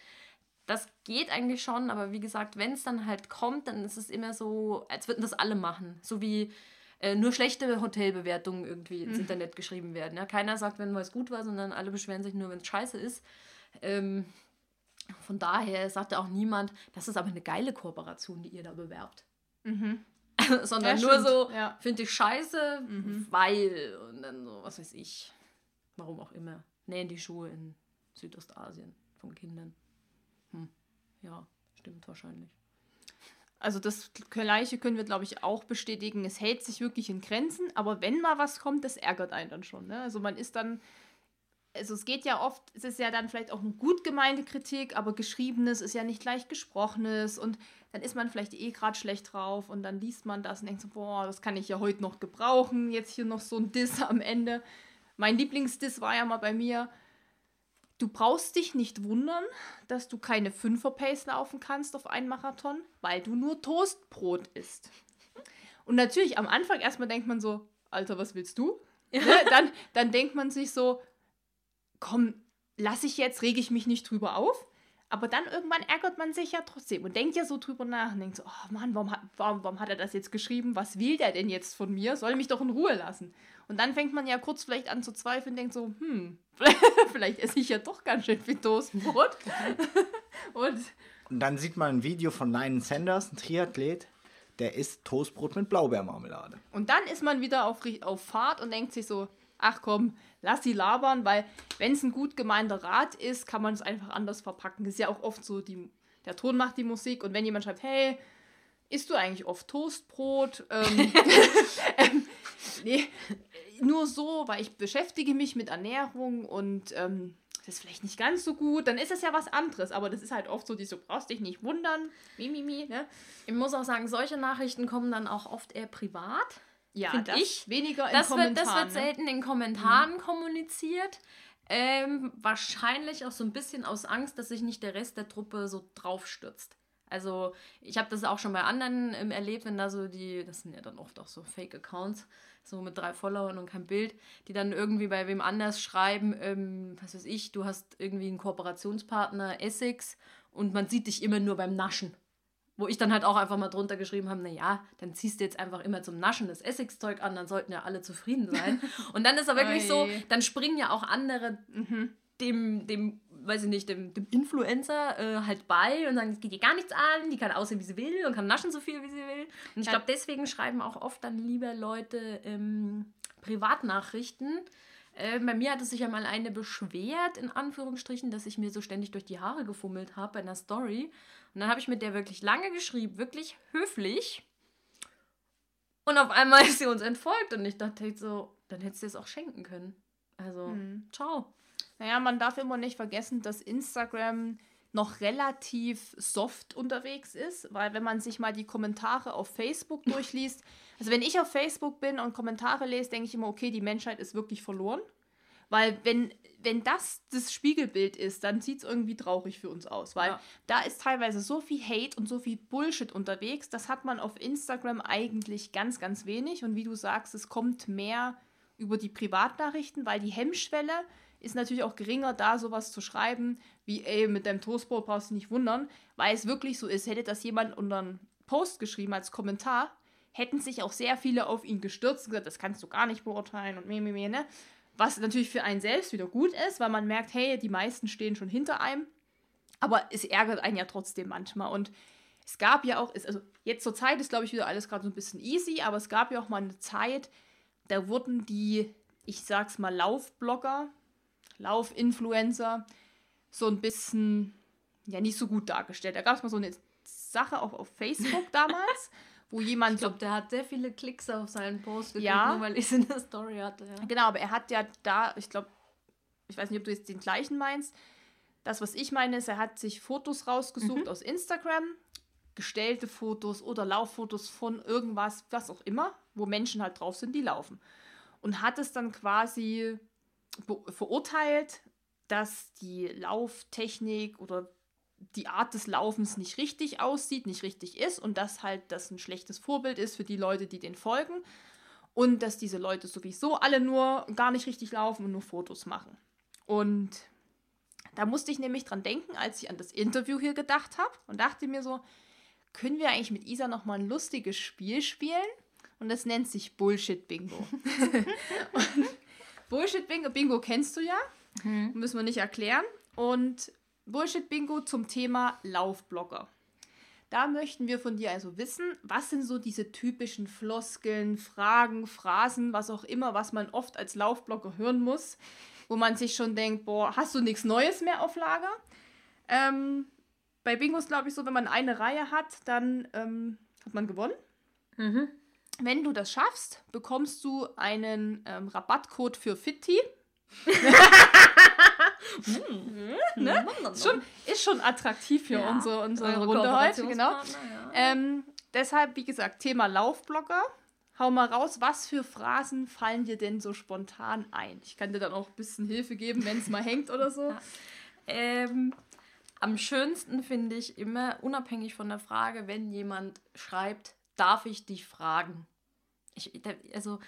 Das geht eigentlich schon, aber wie gesagt, wenn es dann halt kommt, dann ist es immer so, als würden das alle machen. So wie äh, nur schlechte Hotelbewertungen irgendwie ins mhm. Internet geschrieben werden. Ja? Keiner sagt, wenn was gut war, sondern alle beschweren sich nur, wenn es scheiße ist. Ähm, von daher sagte auch niemand, das ist aber eine geile Kooperation, die ihr da bewerbt. Mhm. Sondern ja, nur so, ja. finde ich scheiße, mhm. weil, und dann so, was weiß ich, warum auch immer, nähen die Schuhe in Südostasien von Kindern. Hm. Ja, stimmt wahrscheinlich. Also das Gleiche können wir, glaube ich, auch bestätigen. Es hält sich wirklich in Grenzen, aber wenn mal was kommt, das ärgert einen dann schon. Ne? Also man ist dann also es geht ja oft, es ist ja dann vielleicht auch eine gut gemeinte Kritik, aber geschriebenes ist ja nicht gleich gesprochenes und dann ist man vielleicht eh gerade schlecht drauf und dann liest man das und denkt so, boah, das kann ich ja heute noch gebrauchen, jetzt hier noch so ein Diss am Ende. Mein Lieblingsdiss war ja mal bei mir, du brauchst dich nicht wundern, dass du keine Fünfer-Pace laufen kannst auf einen Marathon, weil du nur Toastbrot isst. Und natürlich am Anfang erstmal denkt man so, Alter, was willst du? Ja. Ne? Dann, dann denkt man sich so, komm, lasse ich jetzt, rege ich mich nicht drüber auf. Aber dann irgendwann ärgert man sich ja trotzdem und denkt ja so drüber nach und denkt so, oh Mann, warum hat, warum, warum hat er das jetzt geschrieben? Was will der denn jetzt von mir? Soll mich doch in Ruhe lassen. Und dann fängt man ja kurz vielleicht an zu zweifeln und denkt so, hm, vielleicht esse ich ja doch ganz schön viel Toastbrot. und, und dann sieht man ein Video von Lionel Sanders, ein Triathlet, der isst Toastbrot mit Blaubeermarmelade. Und dann ist man wieder auf, auf Fahrt und denkt sich so, ach komm, lass sie labern, weil wenn es ein gut gemeinter Rat ist, kann man es einfach anders verpacken. Das ist ja auch oft so, die, der Ton macht die Musik und wenn jemand schreibt, hey, isst du eigentlich oft Toastbrot? Ähm, ähm, nee, nur so, weil ich beschäftige mich mit Ernährung und ähm, das ist vielleicht nicht ganz so gut, dann ist es ja was anderes. Aber das ist halt oft so, die so brauchst dich nicht wundern. Mimimi, ne? Ich muss auch sagen, solche Nachrichten kommen dann auch oft eher privat. Ja, das ich. Weniger in das Kommentaren. Wird, das wird ne? selten in Kommentaren mhm. kommuniziert. Ähm, wahrscheinlich auch so ein bisschen aus Angst, dass sich nicht der Rest der Truppe so draufstürzt. Also ich habe das auch schon bei anderen ähm, erlebt, wenn da so die, das sind ja dann oft auch so Fake-Accounts, so mit drei Followern und kein Bild, die dann irgendwie bei wem anders schreiben, ähm, was weiß ich, du hast irgendwie einen Kooperationspartner, Essex, und man sieht dich immer nur beim Naschen. Wo ich dann halt auch einfach mal drunter geschrieben habe, naja, dann ziehst du jetzt einfach immer zum Naschen das Essex-Zeug an, dann sollten ja alle zufrieden sein. Und dann ist er wirklich so, dann springen ja auch andere mhm. dem, dem, weiß ich nicht, dem, dem Influencer äh, halt bei und sagen, es geht ihr gar nichts an, die kann aussehen, wie sie will und kann naschen so viel, wie sie will. Und ich glaube, deswegen schreiben auch oft dann lieber Leute ähm, Privatnachrichten, äh, bei mir hat es sich ja mal eine beschwert, in Anführungsstrichen, dass ich mir so ständig durch die Haare gefummelt habe bei einer Story. Und dann habe ich mit der wirklich lange geschrieben, wirklich höflich. Und auf einmal ist sie uns entfolgt und ich dachte so, dann hättest du es auch schenken können. Also, hm. ciao. Naja, man darf immer nicht vergessen, dass Instagram noch relativ soft unterwegs ist, weil wenn man sich mal die Kommentare auf Facebook durchliest, also wenn ich auf Facebook bin und Kommentare lese, denke ich immer, okay, die Menschheit ist wirklich verloren. Weil wenn, wenn das das Spiegelbild ist, dann sieht es irgendwie traurig für uns aus. Weil ja. da ist teilweise so viel Hate und so viel Bullshit unterwegs. Das hat man auf Instagram eigentlich ganz, ganz wenig. Und wie du sagst, es kommt mehr über die Privatnachrichten, weil die Hemmschwelle ist natürlich auch geringer, da sowas zu schreiben, wie, ey, mit deinem Toastbrot brauchst du nicht wundern, weil es wirklich so ist. Hätte das jemand unter einen Post geschrieben als Kommentar, hätten sich auch sehr viele auf ihn gestürzt und gesagt, das kannst du gar nicht beurteilen und meh, meh, meh, ne? Was natürlich für einen selbst wieder gut ist, weil man merkt, hey, die meisten stehen schon hinter einem. Aber es ärgert einen ja trotzdem manchmal. Und es gab ja auch, also jetzt zur Zeit ist, glaube ich, wieder alles gerade so ein bisschen easy, aber es gab ja auch mal eine Zeit, da wurden die, ich sag's mal, Laufblogger, Laufinfluencer so ein bisschen, ja, nicht so gut dargestellt. Da gab es mal so eine Sache auch auf Facebook damals, wo jemand. Ich glaube, der hat sehr viele Klicks auf seinen Post gekriegt, ja. nur weil ich es in der Story hatte. Ja. Genau, aber er hat ja da, ich glaube, ich weiß nicht, ob du jetzt den gleichen meinst. Das, was ich meine, ist, er hat sich Fotos rausgesucht mhm. aus Instagram, gestellte Fotos oder Lauffotos von irgendwas, was auch immer, wo Menschen halt drauf sind, die laufen. Und hat es dann quasi verurteilt, dass die Lauftechnik oder die Art des Laufens nicht richtig aussieht, nicht richtig ist und dass halt das ein schlechtes Vorbild ist für die Leute, die den folgen und dass diese Leute sowieso alle nur gar nicht richtig laufen und nur Fotos machen. Und da musste ich nämlich dran denken, als ich an das Interview hier gedacht habe und dachte mir so, können wir eigentlich mit Isa noch mal ein lustiges Spiel spielen? Und das nennt sich Bullshit Bingo. Bullshit Bingo, Bingo kennst du ja, mhm. müssen wir nicht erklären. Und Bullshit Bingo zum Thema Laufblogger. Da möchten wir von dir also wissen, was sind so diese typischen Floskeln, Fragen, Phrasen, was auch immer, was man oft als Laufblogger hören muss, wo man sich schon denkt, boah, hast du nichts Neues mehr auf Lager? Ähm, bei Bingo ist, glaube ich, so, wenn man eine Reihe hat, dann ähm, hat man gewonnen. Mhm. Wenn du das schaffst, bekommst du einen ähm, Rabattcode für Fitti. ne? ist, schon, ist schon attraktiv für ja. unsere, unsere Runde heute, genau. Ja. Ähm, deshalb, wie gesagt, Thema Laufblogger. Hau mal raus, was für Phrasen fallen dir denn so spontan ein? Ich kann dir dann auch ein bisschen Hilfe geben, wenn es mal hängt oder so. Ja. Ähm, am schönsten finde ich immer, unabhängig von der Frage, wenn jemand schreibt, darf ich dich fragen? Ich, also,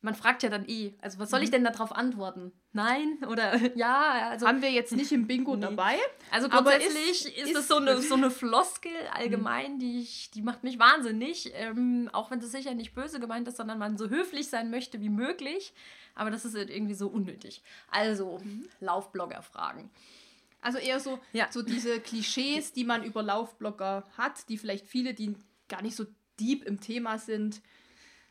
man fragt ja dann eh, also was soll ich mhm. denn darauf antworten? Nein oder ja? Also, Haben wir jetzt nicht im Bingo nee. dabei. Also grundsätzlich ist, ist, ist das so eine, so eine Floskel allgemein, die, ich, die macht mich wahnsinnig. Ähm, auch wenn das sicher nicht böse gemeint ist, sondern man so höflich sein möchte wie möglich. Aber das ist halt irgendwie so unnötig. Also, mhm. Laufblogger fragen. Also eher so, ja. so diese Klischees, die man über Laufblogger hat, die vielleicht viele, die gar nicht so deep im Thema sind,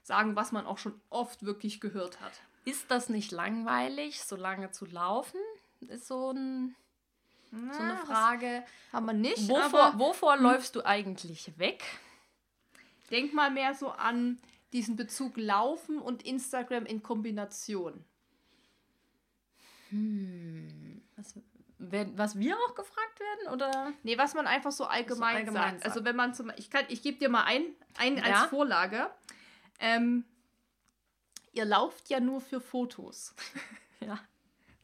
sagen, was man auch schon oft wirklich gehört hat. Ist das nicht langweilig, so lange zu laufen? Ist so, ein, Na, so eine Frage. Haben wir nicht. Wovor, wovor hm. läufst du eigentlich weg? Denk mal mehr so an diesen Bezug Laufen und Instagram in Kombination. Hm. Was, was wir auch gefragt werden? Oder? Nee, was man einfach so allgemein, so allgemein sagt. sagt. Also wenn man zum Ich, ich gebe dir mal ein, ein ja? als Vorlage. Ähm, ihr lauft ja nur für Fotos. ja.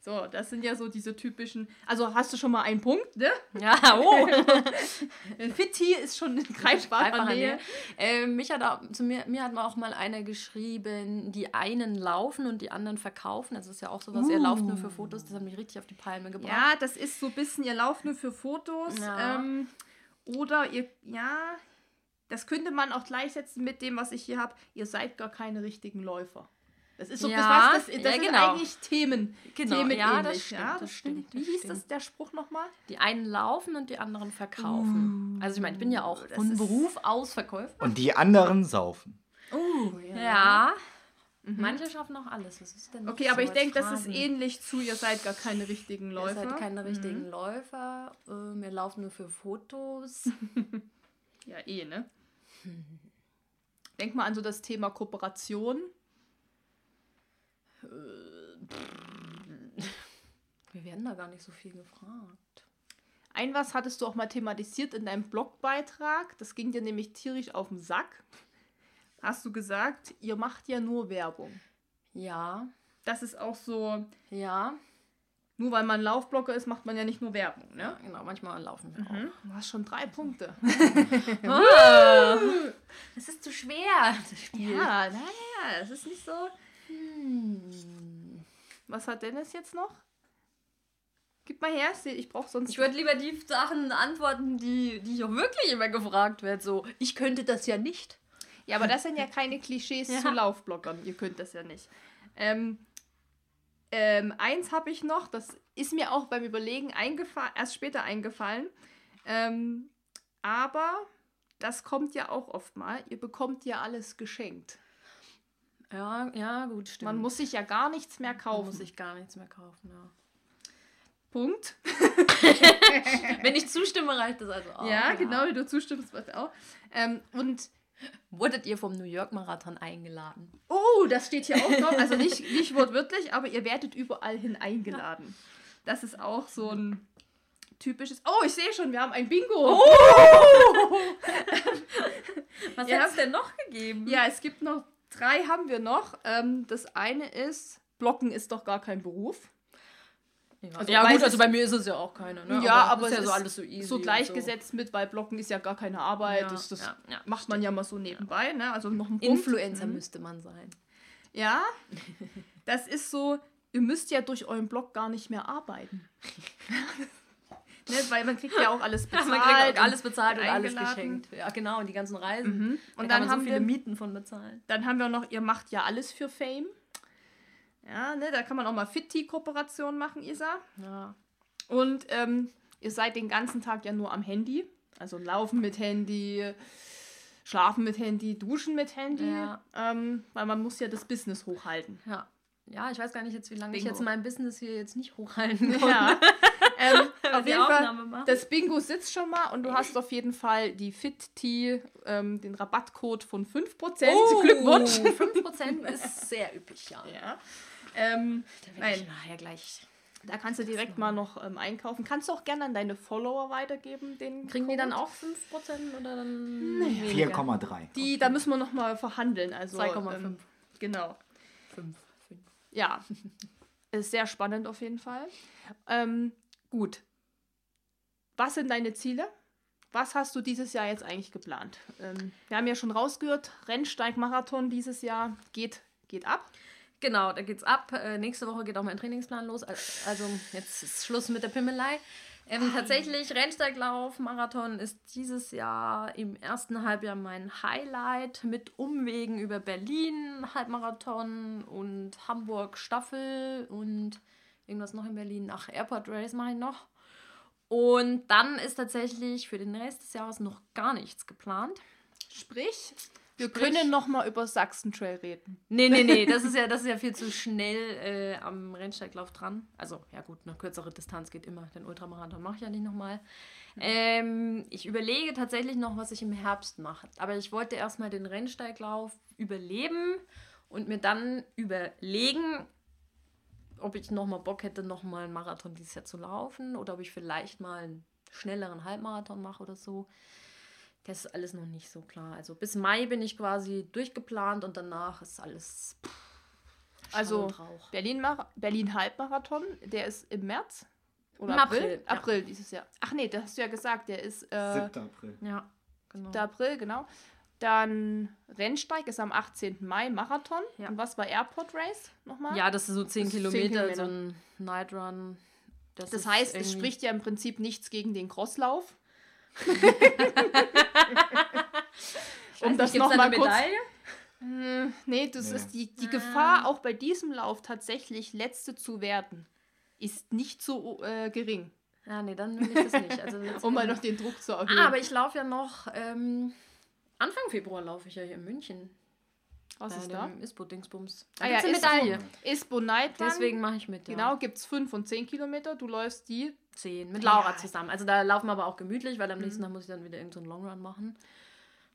So, das sind ja so diese typischen. Also hast du schon mal einen Punkt, ne? Ja, oh. Fitti ist schon in greifbarer Nähe. Äh, mich hat auch, zu mir, mir hat mal auch mal einer geschrieben, die einen laufen und die anderen verkaufen. Das ist ja auch sowas, er lauft nur für Fotos. Das hat mich richtig auf die Palme gebracht. Ja, das ist so ein bisschen, ihr lauft nur für Fotos. Ja. Ähm, oder ihr, ja, das könnte man auch gleichsetzen mit dem, was ich hier habe. Ihr seid gar keine richtigen Läufer. Das ist so Ja, das, was, das, das ja, sind genau. eigentlich Themen. Genau, Themen ja, ähnlich, das stimmt, ja, das stimmt, Wie das hieß stimmt. das, der Spruch nochmal? Die einen laufen und die anderen verkaufen. also ich meine, ich bin ja auch von Beruf aus Verkäufer. Und die anderen saufen. Oh, Ja. Manche schaffen auch alles. Was ist denn Mhm. Okay, so aber ich denke, das ist ähnlich zu, ihr seid gar keine richtigen Ihr Läufer. seid keine richtigen Läufer. Äh, wir laufen nur für Fotos. Ja, eh, ne? Denk mal an so das Thema Kooperation. Wir werden da gar nicht so viel gefragt. Ein was hattest du auch mal thematisiert in deinem Blogbeitrag. Das ging dir nämlich tierisch auf den Sack. Hast du gesagt, ihr macht ja nur Werbung. Ja, Das ist auch so, ja. nur weil man Laufblogger ist, macht man ja nicht nur Werbung, Ja, ne? genau. Manchmal laufen wir Mhm. Du hast schon drei Punkte. auch. Es ist zu schwer. Das Spiel. Ja, naja, es ist nicht so. Was hat Dennis jetzt noch? Gib mal her, ich- brauche sonst. Ich würde lieber die Sachen antworten, die, die ich auch wirklich immer gefragt werde. So, ich könnte das ja nicht. Ja, aber das sind ja keine Klischees Ja. zu Laufbloggern. Ihr könnt das ja nicht. Ähm, ähm, eins habe ich noch, das ist mir auch beim Überlegen erst später eingefallen. Ähm, aber das kommt ja auch oft mal. Ihr bekommt ja alles geschenkt. Ja, ja, gut, stimmt. Man muss sich ja gar nichts mehr Man kaufen. muss sich gar nichts mehr kaufen. Ja. Punkt. Wenn ich zustimme, reicht das also auch. ja, genau, wie du zustimmst, was auch. Ähm, und Wurdet ihr vom New York Marathon eingeladen? Oh, das steht hier auch drauf. Also nicht, nicht wortwörtlich, aber ihr werdet überall hin eingeladen. Das ist auch so ein typisches. Oh, ich sehe schon, wir haben ein Bingo. Was Ja. hat es denn noch gegeben? Ja, es gibt noch drei haben wir noch. Ähm, das eine ist, Blocken ist doch gar kein Beruf. Ja, Also, ja gut, also bei mir ist es ja auch keiner. Ne? ja, aber ist es ja so ist alles so easy. so gleichgesetzt mit, weil Blocken ist ja gar keine Arbeit. Ja, das das ja, ja, macht man ja mal so nebenbei. Ne? Also noch ein Punkt. Influencer müsste man sein. Ja, das ist so, ihr müsst ja durch euren Blog gar nicht mehr arbeiten. ne, weil man kriegt ja auch alles bezahlt. man kriegt alles und bezahlt und alles eingeladen. geschenkt. Ja, genau, und die ganzen Reisen. Mhm. Und Und da dann, haben so viele wir, Mieten von bezahlen. dann haben wir noch, ihr macht ja alles für Fame. Ja, ne, da kann man auch mal Fit-Kooperation machen, Isa. Ja. Und ähm, ihr seid den ganzen Tag ja nur am Handy. Also laufen mit Handy, schlafen mit Handy, duschen mit Handy. Ja. Ähm, weil man muss ja das Business hochhalten. Ja. Ja, ich weiß gar nicht jetzt, wie lange ich Bingo. jetzt mein Business hier jetzt nicht hochhalten kann. Ja. ähm, auf die jeden Fall, Aufnahme machen. das Bingo sitzt schon mal und du hast auf jeden Fall die Fit-T, ähm, den Rabattcode von 5%. Oh, Glückwunsch! 5% ist sehr üppig, ja. Ja. Ähm, Da werde ich nein, nachher gleich. da kannst du direkt mal noch ähm, einkaufen. Kannst du auch gerne an deine Follower weitergeben. Den Kriegen die Code? dann auch 5% oder dann weniger? 4,3. Die, da müssen wir noch mal verhandeln. Also, 2,5. Ähm, genau. 5. 5. Ja, ist sehr spannend auf jeden Fall. Ähm, gut. Was sind deine Ziele? Was hast du dieses Jahr jetzt eigentlich geplant? Ähm, wir haben ja schon rausgehört, Rennsteig-Marathon dieses Jahr geht, geht ab. Genau, da geht's ab. Äh, nächste Woche geht auch mein Trainingsplan los. Al- Also jetzt ist Schluss mit der Pimmelei. Ähm, tatsächlich, Rennsteiglauf, Marathon ist dieses Jahr im ersten Halbjahr mein Highlight mit Umwegen über Berlin, Halbmarathon und Hamburg Staffel und irgendwas noch in Berlin. Ach, Airport Race mache ich noch. Und dann ist tatsächlich für den Rest des Jahres noch gar nichts geplant. Sprich, wir Sprich- können noch mal über Sachsen Trail reden. Nee, nee, nee, das ist ja, das ist ja viel zu schnell äh, am Rennsteiglauf dran. Also, ja gut, eine kürzere Distanz geht immer. Den Ultramarathon mache ich ja nicht nochmal. Ähm, ich überlege tatsächlich noch, was ich im Herbst mache. Aber ich wollte erstmal den Rennsteiglauf überleben und mir dann überlegen, ob ich nochmal Bock hätte, nochmal einen Marathon dieses Jahr zu laufen oder ob ich vielleicht mal einen schnelleren Halbmarathon mache oder so. Das ist alles noch nicht so klar. Also bis Mai bin ich quasi durchgeplant und danach ist alles pff, Also. Berlin, Berlin Halbmarathon, der ist im März. Oder Im April? April, ja. April dieses Jahr. Ach nee, das hast du ja gesagt, der ist äh, 7. April. Ja, genau. 7. April, genau. Dann Rennsteig ist am 18. Mai, Marathon. Ja. Und was war Airport Race nochmal? Ja, das ist so 10 Das ist 10 Kilometer, so ein Night Run. das ist heißt, es irgendwie- spricht ja im Prinzip nichts gegen den Crosslauf. um das nochmal kurz. Medaille? Hm, nee, das Nee. ist die, die Ah. Gefahr, auch bei diesem Lauf tatsächlich Letzte zu werden, ist nicht so äh, gering. Ja, nee, dann will ich das nicht. Also Um mal noch den Druck zu erhöhen. ah, aber ich laufe ja noch. Ähm, Anfang Februar laufe ich ja hier in München. was ist da? ISPO-Dingsbums. Da Ah ja. Medaille. Ispo Night Run. Deswegen mache ich mit. Ja. Genau, gibt es 5 und 10 Kilometer. Du läufst die. 10 mit Laura Ja. Mhm. zusammen. Also da laufen wir aber auch gemütlich, weil am nächsten Tag muss ich dann wieder irgendeinen so Longrun machen.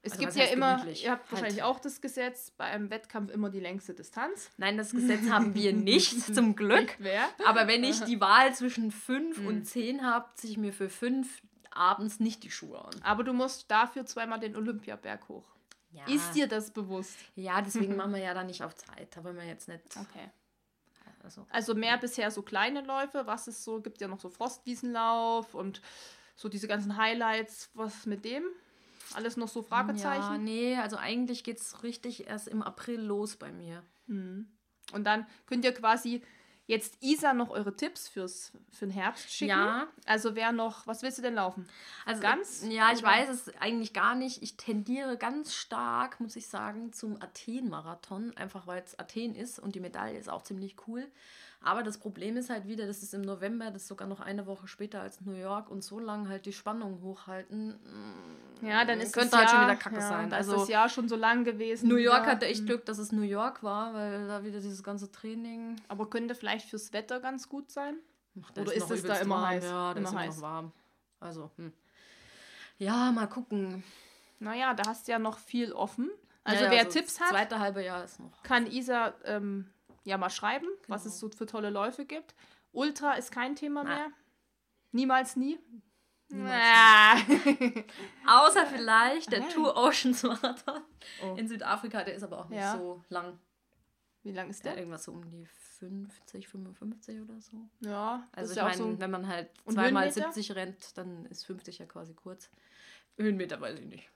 Es Also gibt ja immer, gemütlich? ihr habt Halt. wahrscheinlich auch das Gesetz, bei einem Wettkampf immer die längste Distanz. Nein, das Gesetz haben wir nicht, zum Glück. Nicht? Aber wenn ich die Wahl zwischen 5 Mhm. und 10 habe, ziehe ich mir für 5 abends nicht die Schuhe an. Aber du musst dafür zweimal den Olympiaberg hoch. Ja, Ist dir das bewusst? ja deswegen machen wir ja da nicht auf Zeit. Da wollen wir jetzt nicht. Okay. Also, Also mehr bisher so kleine Läufe. Was ist so? Gibt ja noch so Frostwiesenlauf und so diese ganzen Highlights. Was mit dem? Alles noch so ja, Fragezeichen? nee, also eigentlich geht es richtig erst im April los bei mir. Mhm. Und dann könnt ihr quasi jetzt Isa noch eure Tipps fürs für den Herbst schicken. Ja. Also wer noch, was willst du denn laufen? Also Ganz? Ja, ich weiß es eigentlich gar nicht. Ich tendiere ganz stark, muss ich sagen, zum Athen-Marathon, einfach weil es Athen ist und die Medaille ist auch ziemlich cool. Aber das Problem ist halt wieder, das ist im November, das ist sogar noch eine Woche später als New York und so lange halt die Spannung hochhalten. mm, Ja, dann ist könnte das halt schon Jahr- wieder kacke ja, sein. Also ist das Jahr schon so lang gewesen. New York wieder. hatte echt Mhm. Glück, dass es New York war, weil da wieder dieses ganze Training. Aber könnte vielleicht fürs Wetter ganz gut sein? Ach, Oder ist es da immer warm. heiß? Ja, da Immer ist heiß. noch warm. Also, hm. Ja, mal gucken. Naja, da hast du ja noch viel offen. Also Ja, wer so Tipps hat, zweite halbe Jahr ist noch. kann Isa ähm, ja mal schreiben, was Genau. es so für tolle Läufe gibt. Ultra ist kein Thema Nein. mehr. Niemals nie. Niemals. Außer vielleicht der. Two Oceans Marathon Oh. in Südafrika, der ist aber auch nicht Ja. so lang. Wie lang ist Der hat irgendwas so um die 50, 55 oder so. Ja, Also ich ja meine, so. wenn man halt zweimal Höhenmeter? 70 rennt, dann ist 50 ja quasi kurz. Höhenmeter weiß ich nicht.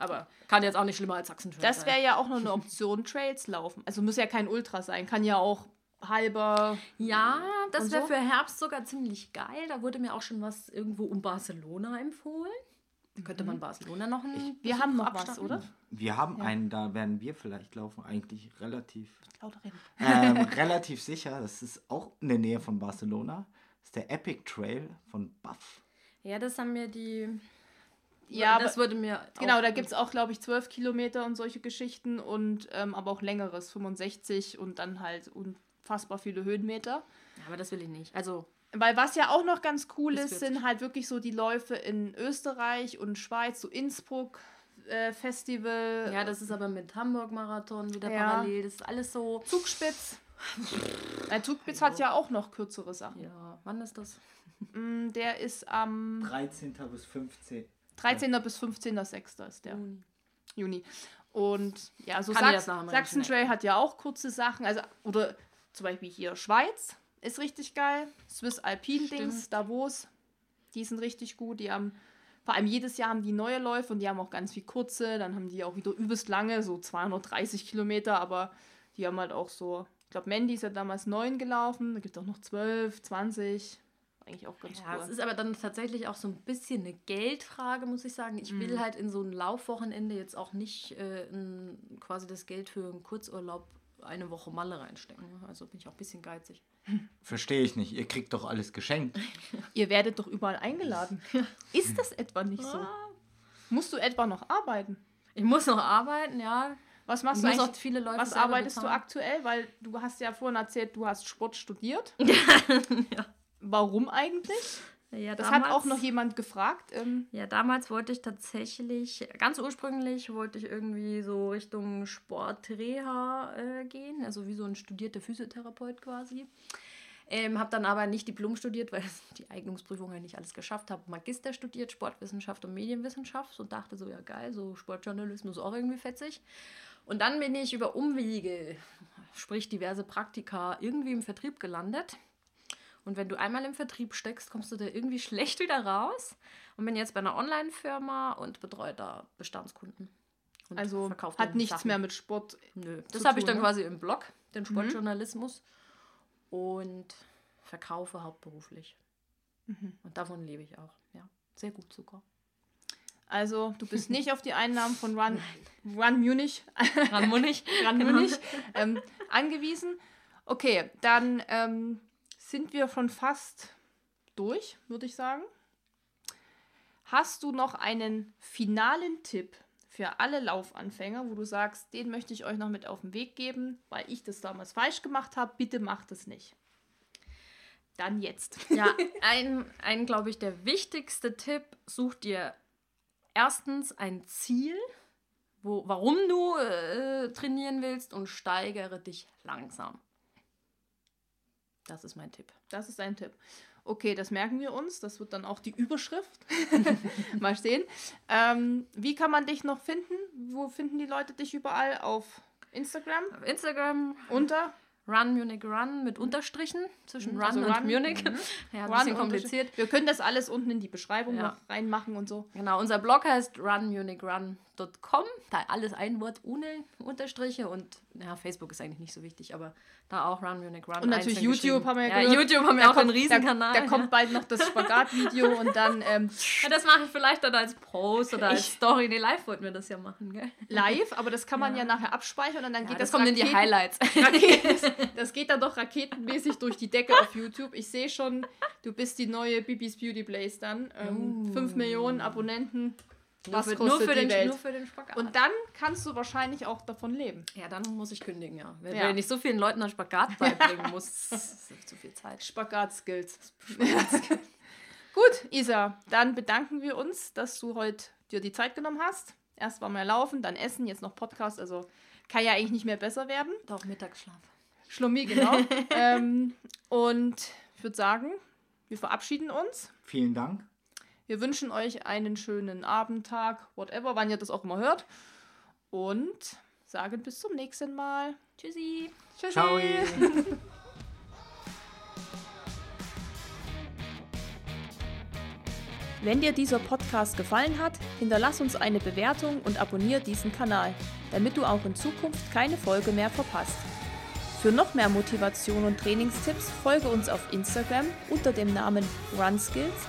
Aber kann jetzt auch nicht schlimmer als Sachsen-Trail Das wäre ja auch noch eine Option, Trails laufen. Also muss ja kein Ultra sein, kann ja auch halber. Ja, das wäre so? für Herbst sogar ziemlich geil. Da wurde mir auch schon was irgendwo um Barcelona empfohlen. Da könnte man Barcelona noch ein Wir Besuch haben noch was, oder? Wir haben Ja. einen, da werden wir vielleicht laufen, eigentlich relativ, ähm, relativ sicher. Das ist auch in der Nähe von Barcelona. Das ist der Epic Trail von Buff. Ja, das haben mir die. Ja, das aber- wurde mir. Genau, auch- da gibt es auch, glaube ich, 12 Kilometer und solche Geschichten und ähm, aber auch längeres, 65 und dann halt unfassbar viele Höhenmeter. Ja, aber das will ich nicht. Also, Weil was ja auch noch ganz cool ist, 40. sind halt wirklich so die Läufe in Österreich und Schweiz, so Innsbruck äh, Festival, ja, das ist aber mit Hamburg-Marathon wieder Ja. parallel. Das ist alles so. Zugspitz. Äh, Zugspitz hat ja auch noch kürzere Sachen. Ja, wann ist das? Mm, Der ist am 13. bis 15. 13. bis 15.06. ist der. Juni. Juni. Und ja, so Sachs Sachsen. Trail hat ja auch kurze Sachen. Also, oder zum Beispiel hier Schweiz ist richtig geil. Swiss Alpine Dings. Davos, die sind richtig gut. Die haben, vor allem jedes Jahr haben die neue Läufe und die haben auch ganz viel kurze. Dann haben die auch wieder übelst lange, so 230 Kilometer, aber die haben halt auch so, ich glaube, Mandy ist ja damals neun gelaufen. Da gibt es auch noch 12, 20. Eigentlich auch ganz Ja, cool. es ist aber dann tatsächlich auch so ein bisschen eine Geldfrage, muss ich sagen. Ich will Mhm. halt in so ein Laufwochenende jetzt auch nicht äh, ein, quasi das Geld für einen Kurzurlaub eine Woche Malle reinstecken. Also bin ich auch ein bisschen geizig. Verstehe ich nicht. Ihr kriegt doch alles geschenkt. Ihr werdet doch überall eingeladen. Ist das etwa nicht so? Musst du etwa noch arbeiten? Ich muss noch arbeiten, ja. Was machst du eigentlich? auch viele Leute Was arbeitest du bezahlen. aktuell? Weil du hast ja vorhin erzählt, du hast Sport studiert. ja. Warum eigentlich? ja, Das hat auch noch jemand gefragt. Ähm, Ja, damals wollte ich tatsächlich, ganz ursprünglich wollte ich irgendwie so Richtung Sportreha äh, gehen, also wie so ein studierter Physiotherapeut quasi. Ähm, habe dann aber nicht Diplom studiert, weil die Eignungsprüfung ja nicht alles geschafft habe. Magister studiert, Sportwissenschaft und Medienwissenschaft und dachte so, ja geil, so Sportjournalismus auch irgendwie fetzig. Und dann bin ich über Umwege, sprich diverse Praktika, irgendwie im Vertrieb gelandet. Und wenn du einmal im Vertrieb steckst, kommst du da irgendwie schlecht wieder raus. Und bin jetzt bei einer Online-Firma und betreue da Bestandskunden. Und Also hat nichts Sachen. mehr mit Sport. Nö, das habe ich dann ne? quasi im Blog, den Sportjournalismus. Und verkaufe hauptberuflich. Mhm. Und davon lebe ich auch. Ja, sehr gut sogar. Also du bist nicht auf die Einnahmen von Run, Run Munich, Ran Munich. Run Genau. Munich ähm, angewiesen. Okay, dann ähm, sind wir schon fast durch, würde ich sagen. Hast du noch einen finalen Tipp für alle Laufanfänger, wo du sagst, den möchte ich euch noch mit auf den Weg geben, weil ich das damals falsch gemacht habe, bitte macht es nicht. Dann jetzt. Ja, ein, ein glaube ich, der wichtigste Tipp, such dir erstens ein Ziel, wo, warum du äh, trainieren willst und steigere dich langsam. Das ist mein Tipp. Das ist ein Tipp. Okay, das merken wir uns. Das wird dann auch die Überschrift. Mal sehen. Ähm, wie kann man dich noch finden? Wo finden die Leute dich überall? Auf Instagram? Auf Instagram Unter? Run Munich Run mit Unterstrichen zwischen Run Also und Run, Munich. mhm. Ja, ein Run bisschen kompliziert. Wir können das alles unten in die Beschreibung Ja. noch reinmachen und so. Genau, unser Blog heißt runmunichrun.com. Da alles ein Wort ohne Unterstriche und ja, Facebook ist eigentlich nicht so wichtig, aber da auch Run Munich Run. Und natürlich YouTube haben wir ja ja gehört. YouTube haben wir auch kommt- einen Riesenkanal. Da, da kommt bald noch das Spagat-Video und dann ähm, ja, das mache ich vielleicht dann als Post oder als Ich- Story. Nee, live wollten wir das ja machen, gell? live, aber das kann man ja, nachher abspeichern und dann Ja, geht das das, kommt in die Raketen- Highlights. Raketen, das geht dann doch raketenmäßig durch die Decke auf YouTube. Ich sehe schon, du bist die neue Bibis Beauty Blaze dann. Ähm, Uh. 5 Millionen Abonnenten. Was nur, für, kostet nur, für die den, Welt? nur für den Spagat. Und dann kannst du wahrscheinlich auch davon leben. ja, dann muss ich kündigen, ja. Wenn, Ja. wenn ich so vielen Leuten einen Spagat beibringen muss, das ist zu viel Zeit. Spagat-Skills. Gut, Isa, dann bedanken wir uns, dass du heute dir die Zeit genommen hast. Erst war mal laufen, dann essen, jetzt noch Podcast. Also kann ja eigentlich nicht mehr besser werden. Doch, Mittagsschlaf. Schlummi, genau. ähm, und ich würde sagen, wir verabschieden uns. Vielen Dank. Wir wünschen euch einen schönen Abend, Tag, whatever, wann ihr das auch immer hört. Und sagen bis zum nächsten Mal. Tschüssi. Tschüssi. Ciao. Wenn dir dieser Podcast gefallen hat, hinterlass uns eine Bewertung und abonniere diesen Kanal, damit du auch in Zukunft keine Folge mehr verpasst. Für noch mehr Motivation und Trainingstipps folge uns auf Instagram unter dem Namen RunSkills